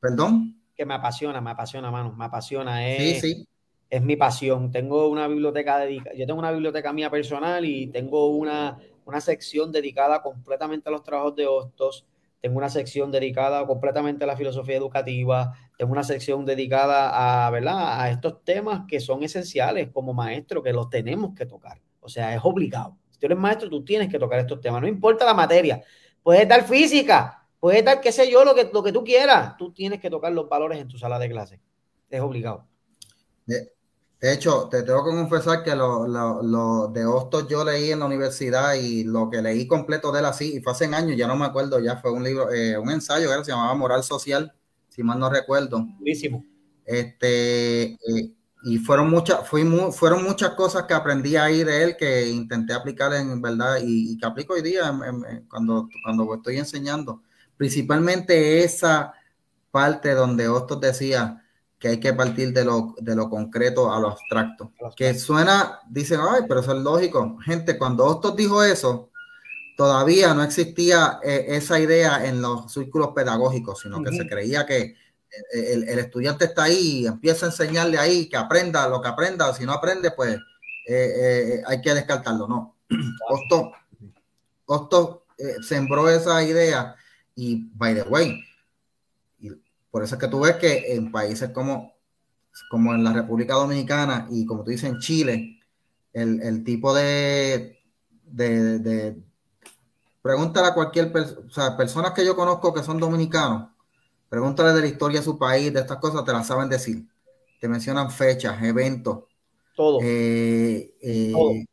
[SPEAKER 1] ¿Perdón?
[SPEAKER 2] Que me apasiona, me apasiona, mano, me apasiona.
[SPEAKER 1] Sí, sí
[SPEAKER 2] es mi pasión. Tengo una biblioteca dedicada, yo tengo una biblioteca mía personal y tengo una, una sección dedicada completamente a los trabajos de hostos. Tengo una sección dedicada completamente a la filosofía educativa. Tengo una sección dedicada a, ¿verdad? a estos temas que son esenciales como maestro, que los tenemos que tocar. O sea, es obligado. Si tú eres maestro, tú tienes que tocar estos temas. No importa la materia. Puedes dar física, puedes dar, qué sé yo, lo que, lo que tú quieras. Tú tienes que tocar los valores en tu sala de clase. Es obligado.
[SPEAKER 1] De hecho, te tengo que confesar que lo, lo, de Hostos yo leí en la universidad y lo que leí completo de él así, y fue hace años, ya no me acuerdo, ya fue un libro, eh, un ensayo, que se llamaba Moral Social, si mal no recuerdo.
[SPEAKER 2] Buenísimo.
[SPEAKER 1] Este, eh, y fueron muchas, fui fueron muchas cosas que aprendí ahí de él que intenté aplicar en verdad y, que aplico hoy día cuando, cuando estoy enseñando. Principalmente esa parte donde Hostos decía que hay que partir de lo, de lo concreto a lo abstracto. Que suena, dicen, ay, pero eso es lógico. Gente, cuando Hostos dijo eso, todavía no existía eh, esa idea en los círculos pedagógicos, sino que se creía que eh, el, el, estudiante está ahí y empieza a enseñarle ahí que aprenda lo que aprenda, si no aprende, pues eh, hay que descartarlo. No. Hostos, Hostos sembró esa idea y, by the way, por eso es que tú ves que en países como, como en la República Dominicana y como tú dices en Chile, el, el tipo de, de, de, pregúntale a cualquier persona, o sea, personas que yo conozco que son dominicanos, pregúntale de la historia de su país, de estas cosas, te las saben decir. Te mencionan fechas, eventos.
[SPEAKER 2] Todo.
[SPEAKER 1] Eh, eh,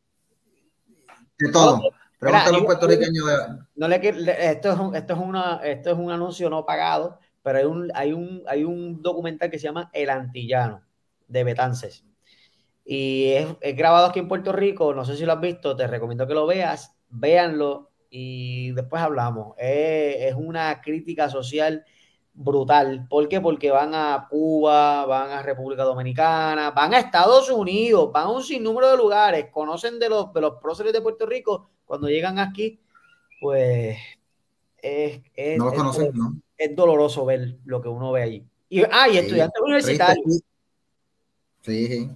[SPEAKER 1] De todo.
[SPEAKER 2] Pregúntale a un puertorriqueño de... No le, esto, es esto, es una, esto es un anuncio no pagado pero hay un, hay un, hay un documental que se llama El Antillano, de Betances. Y es, grabado aquí en Puerto Rico, no sé si lo has visto, te recomiendo que lo veas, véanlo y después hablamos. Es, una crítica social brutal. ¿Por qué? Porque van a Cuba, van a República Dominicana, van a Estados Unidos, van a un sinnúmero de lugares, conocen de los, de los próceres de Puerto Rico, cuando llegan aquí, pues es...
[SPEAKER 1] no los conocen, ¿no?
[SPEAKER 2] Es doloroso ver lo que uno ve allí. Y, ah, y estudiantes universitarios.
[SPEAKER 1] Sí,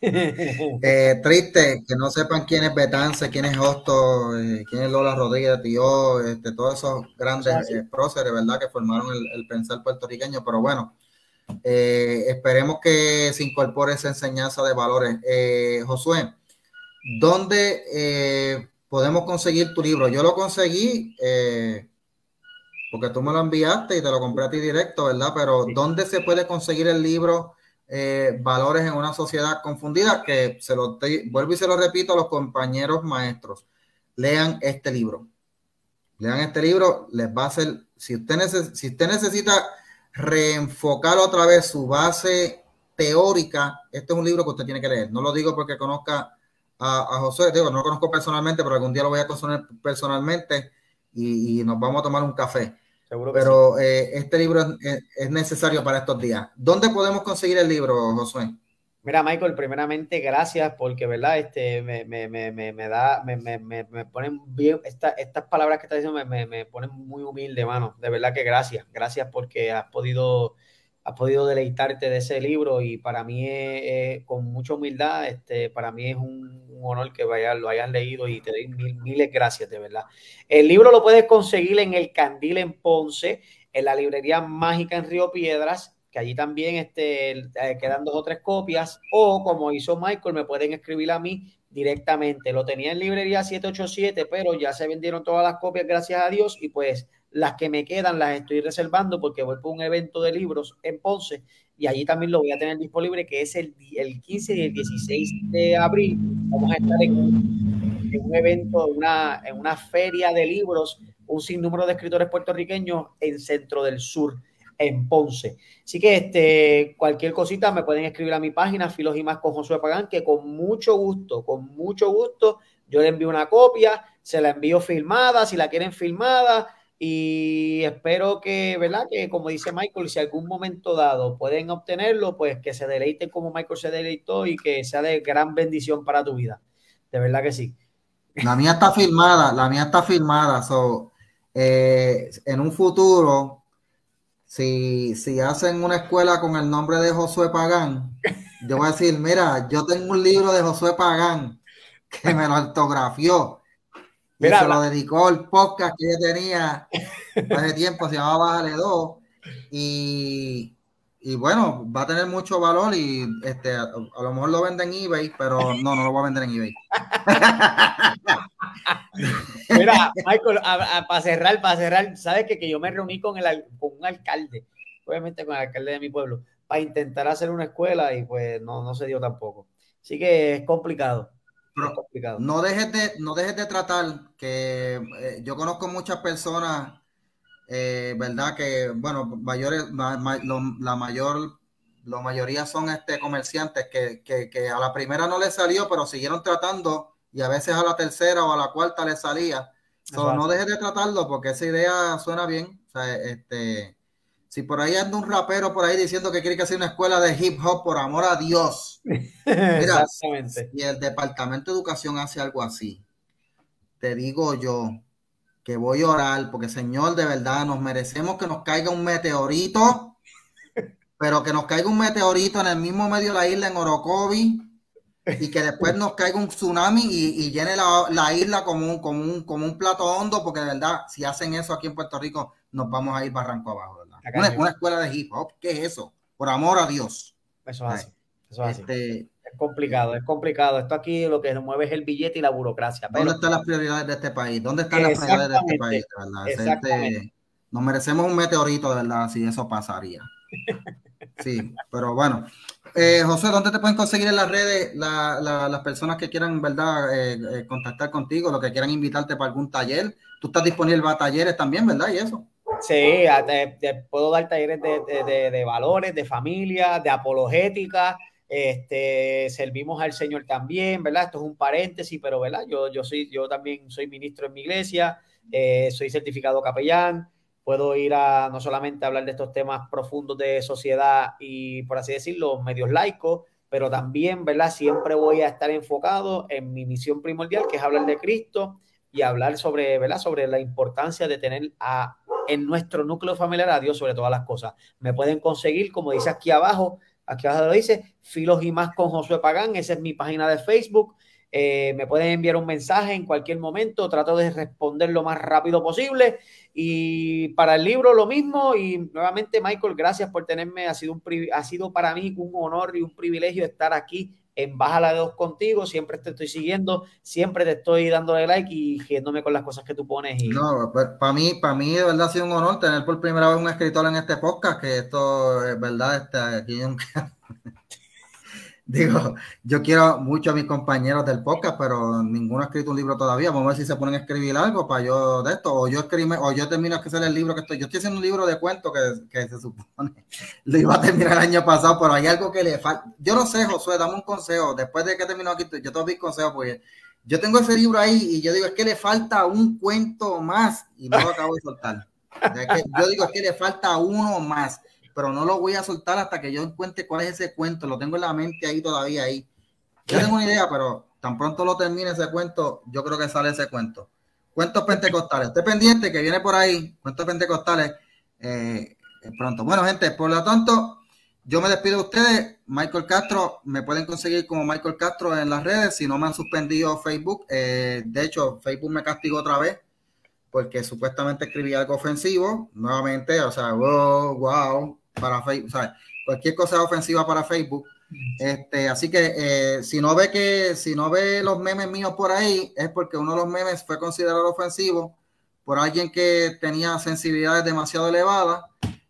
[SPEAKER 1] eh, triste que no sepan quién es Betance, quién es Hosto, eh, quién es Lola Rodríguez, tío, este, todos esos grandes eh, próceres, ¿verdad? Que formaron el, pensar puertorriqueño. Pero bueno, esperemos que se incorpore esa enseñanza de valores. Josué, ¿dónde podemos conseguir tu libro? Yo lo conseguí porque tú me lo enviaste y te lo compré a ti directo, ¿verdad? Pero ¿dónde se puede conseguir el libro eh, Valores en una sociedad confundida? Que se lo vuelvo y se lo repito a los compañeros maestros. Lean este libro. Lean este libro, les va a hacer, si usted, si usted necesita reenfocar otra vez su base teórica, este es un libro que usted tiene que leer. No lo digo porque conozca a, a José, digo, no lo conozco personalmente, pero algún día lo voy a conocer personalmente y, nos vamos a tomar un café. Pero eh, este libro es, necesario para estos días. ¿Dónde podemos conseguir el libro, Josué?
[SPEAKER 2] Mira, Michael, primeramente gracias porque, ¿verdad? Este, me, me, me, me da, me, me, me, ponen bien, esta, estas palabras que estás diciendo me, me, ponen muy humilde, mano. De verdad que gracias. Gracias porque has podido podido deleitarte de ese libro y para mí es, con mucha humildad, este, para mí es un, honor que vaya, lo hayan leído y te doy mil, miles gracias, de verdad. El libro lo puedes conseguir en el Candil en Ponce, en la librería mágica en Río Piedras, que allí también este, eh, quedan dos o tres copias, o como hizo Michael, me pueden escribir a mí directamente. Lo tenía en librería 787, pero ya se vendieron todas las copias, gracias a Dios, y pues las que me quedan las estoy reservando porque voy por un evento de libros en Ponce y allí también lo voy a tener disponible, que es el, el 15 y el 16 de abril. Vamos a estar en en un evento, una, en una feria de libros, un sinnúmero de escritores puertorriqueños en Centro del Sur, en Ponce. Así que este, cualquier cosita me pueden escribir a mi página, Filos y más con Josué Pagán, que con mucho gusto, con mucho gusto, yo le envío una copia, se la envío filmada, si la quieren filmada, y espero que, ¿verdad? Que como dice Michael, si algún momento dado pueden obtenerlo, pues que se deleiten como Michael se deleitó y que sea de gran bendición para tu vida. De verdad que sí.
[SPEAKER 1] La mía está firmada, la mía está firmada. So, eh, en un futuro, si, si hacen una escuela con el nombre de Josué Pagán, yo voy a decir, mira, yo tengo un libro de Josué Pagán que me lo autografió Mira, se lo dedicó el podcast que yo tenía hace tiempo, se llamaba Bájale 2. Y, y, bueno, va a tener mucho valor y este, a, lo mejor lo venden en eBay, pero no, no lo voy a vender en eBay.
[SPEAKER 2] Mira, Michael, para cerrar, para cerrar, sabes que, que yo me reuní con, el, con un alcalde, obviamente con el alcalde de mi pueblo, para intentar hacer una escuela y pues no, no se dio tampoco. Así que es complicado
[SPEAKER 1] no dejes de, no dejes de tratar que eh, yo conozco muchas personas, eh, ¿verdad? Que, bueno, mayores, la mayor, la mayoría son este comerciantes que, a la primera no les salió, pero siguieron tratando y a veces a la tercera o a la cuarta les salía. no dejes de tratarlo porque esa idea suena bien. este, Si por ahí anda un rapero por ahí diciendo que quiere que sea una escuela de hip hop, por amor a Dios. Mira, y el Departamento de Educación hace algo así, te digo yo que voy a orar, porque Señor, de verdad, nos merecemos que nos caiga un meteorito, pero que nos caiga un meteorito en el mismo medio de la isla, en Orocovi, y que después nos caiga un tsunami y, llene la, isla como un, como, un, como un plato hondo, porque de verdad, si hacen eso aquí en Puerto Rico, nos vamos a ir barranco abajo, Una, escuela de hip hop, ¿qué es eso? Por amor a Dios.
[SPEAKER 2] Eso es así. Eso es, este, es complicado, es complicado. Esto aquí lo que mueve es el billete y la burocracia.
[SPEAKER 1] ¿Dónde están las prioridades de este país? ¿Dónde están las prioridades de este país? Este, nos merecemos un meteorito, de verdad, si eso pasaría. Sí, pero bueno, eh, José, ¿dónde te pueden conseguir en las redes las personas que quieran, verdad, eh, eh, contactar contigo, lo que quieran invitarte para algún taller? Tú estás disponible para talleres también, ¿verdad? Y eso.
[SPEAKER 2] Sí, te, puedo dar talleres de, valores, de familia, de apologética. Este, servimos al Señor también, ¿verdad? Esto es un paréntesis, pero, ¿verdad? Yo, yo, soy, yo también soy ministro en mi iglesia, soy certificado capellán puedo ir a no solamente hablar de estos temas profundos de sociedad y, por así decirlo, medios laicos, pero también, ¿verdad? Siempre voy a estar enfocado en mi misión primordial, que es hablar de Cristo y hablar sobre, ¿verdad? Sobre la importancia de tener a, en nuestro núcleo familiar a Dios sobre todas las cosas. Me pueden conseguir, como dice aquí abajo, aquí abajo lo dice, Filos y más con Josué Pagán, esa es mi página de Facebook. Eh, me pueden enviar un mensaje en cualquier momento, trato de responder lo más rápido posible. Y para el libro lo mismo. Y nuevamente, Michael, gracias por tenerme. Ha sido, un, ha sido para mí un honor y un privilegio estar aquí en Baja la de Dos contigo. Siempre te estoy siguiendo, siempre te estoy dándole like y riéndome con las cosas que tú pones. Y...
[SPEAKER 1] No, pues, para mí, para mí de verdad ha sido un honor tener por primera vez un escritor en este podcast, que esto es verdad, está aquí Digo, yo quiero mucho a mis compañeros del podcast, pero ninguno ha escrito un libro todavía. Vamos a ver si se ponen a escribir algo para yo de esto, o yo escribo, o yo termino de hacer el libro que estoy. Yo estoy haciendo un libro de cuentos que, que se supone lo iba a terminar el año pasado, pero hay algo que le falta. Yo no sé, Josué, dame un consejo. Después de que termino aquí, yo te doy consejo porque yo tengo ese libro ahí y yo digo, es que le falta un cuento más y no lo acabo de soltar. yo digo, es que le falta uno más pero no lo voy a soltar hasta que yo encuentre cuál es ese cuento. Lo tengo en la mente ahí todavía ahí. Yo tengo una idea, pero tan pronto lo termine ese cuento, yo creo que sale ese cuento. Cuentos pentecostales. Esté pendiente que viene por ahí. Cuentos pentecostales eh, pronto. Bueno, gente, por lo tanto, yo me despido de ustedes. Michael Castro, me pueden conseguir como Michael Castro en las redes. Si no me han suspendido Facebook, eh, de hecho, Facebook me castigó otra vez porque supuestamente escribí algo ofensivo. Nuevamente, o sea, wow, wow, para Facebook, o sea, cualquier cosa ofensiva para Facebook. Este, así que eh, si no ve que si no ve los memes míos por ahí, es porque uno de los memes fue considerado ofensivo por alguien que tenía sensibilidades demasiado elevadas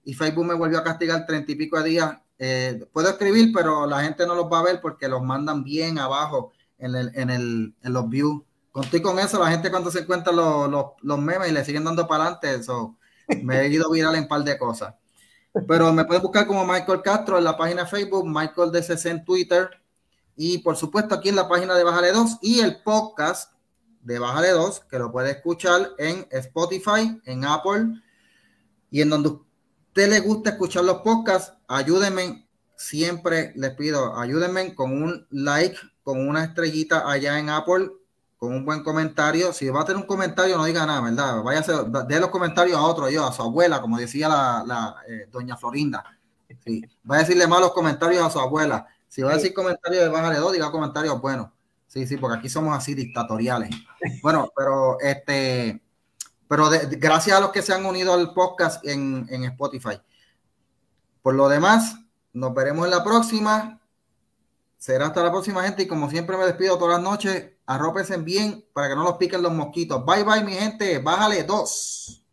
[SPEAKER 1] y Facebook me volvió a castigar treinta y pico de días. Eh, puedo escribir, pero la gente no los va a ver porque los mandan bien abajo en, el, en, el, en los views. Conté con eso, la gente cuando se encuentra los, los, los memes y le siguen dando para adelante, eso me he ido viral en un par de cosas. Pero me puedes buscar como Michael Castro en la página Facebook, Michael DCC en Twitter. Y por supuesto aquí en la página de Bájale 2 y el podcast de Bájale 2 que lo puede escuchar en Spotify, en Apple. Y en donde usted le gusta escuchar los podcasts, ayúdenme, siempre les pido, ayúdenme con un like, con una estrellita allá en Apple con un buen comentario. Si va a tener un comentario, no diga nada, ¿verdad? Vaya a de los comentarios a otro, yo, a su abuela, como decía la, eh, doña Florinda. Sí. Va a decirle malos comentarios a su abuela. Si va a decir comentarios de bájale dos, diga comentarios buenos. Sí, sí, porque aquí somos así dictatoriales. Bueno, pero este, pero gracias a los que se han unido al podcast en, en Spotify. Por lo demás, nos veremos en la próxima. Será hasta la próxima, gente. Y como siempre me despido todas las noches arrópense bien para que no los piquen los mosquitos. Bye bye, mi gente. Bájale dos.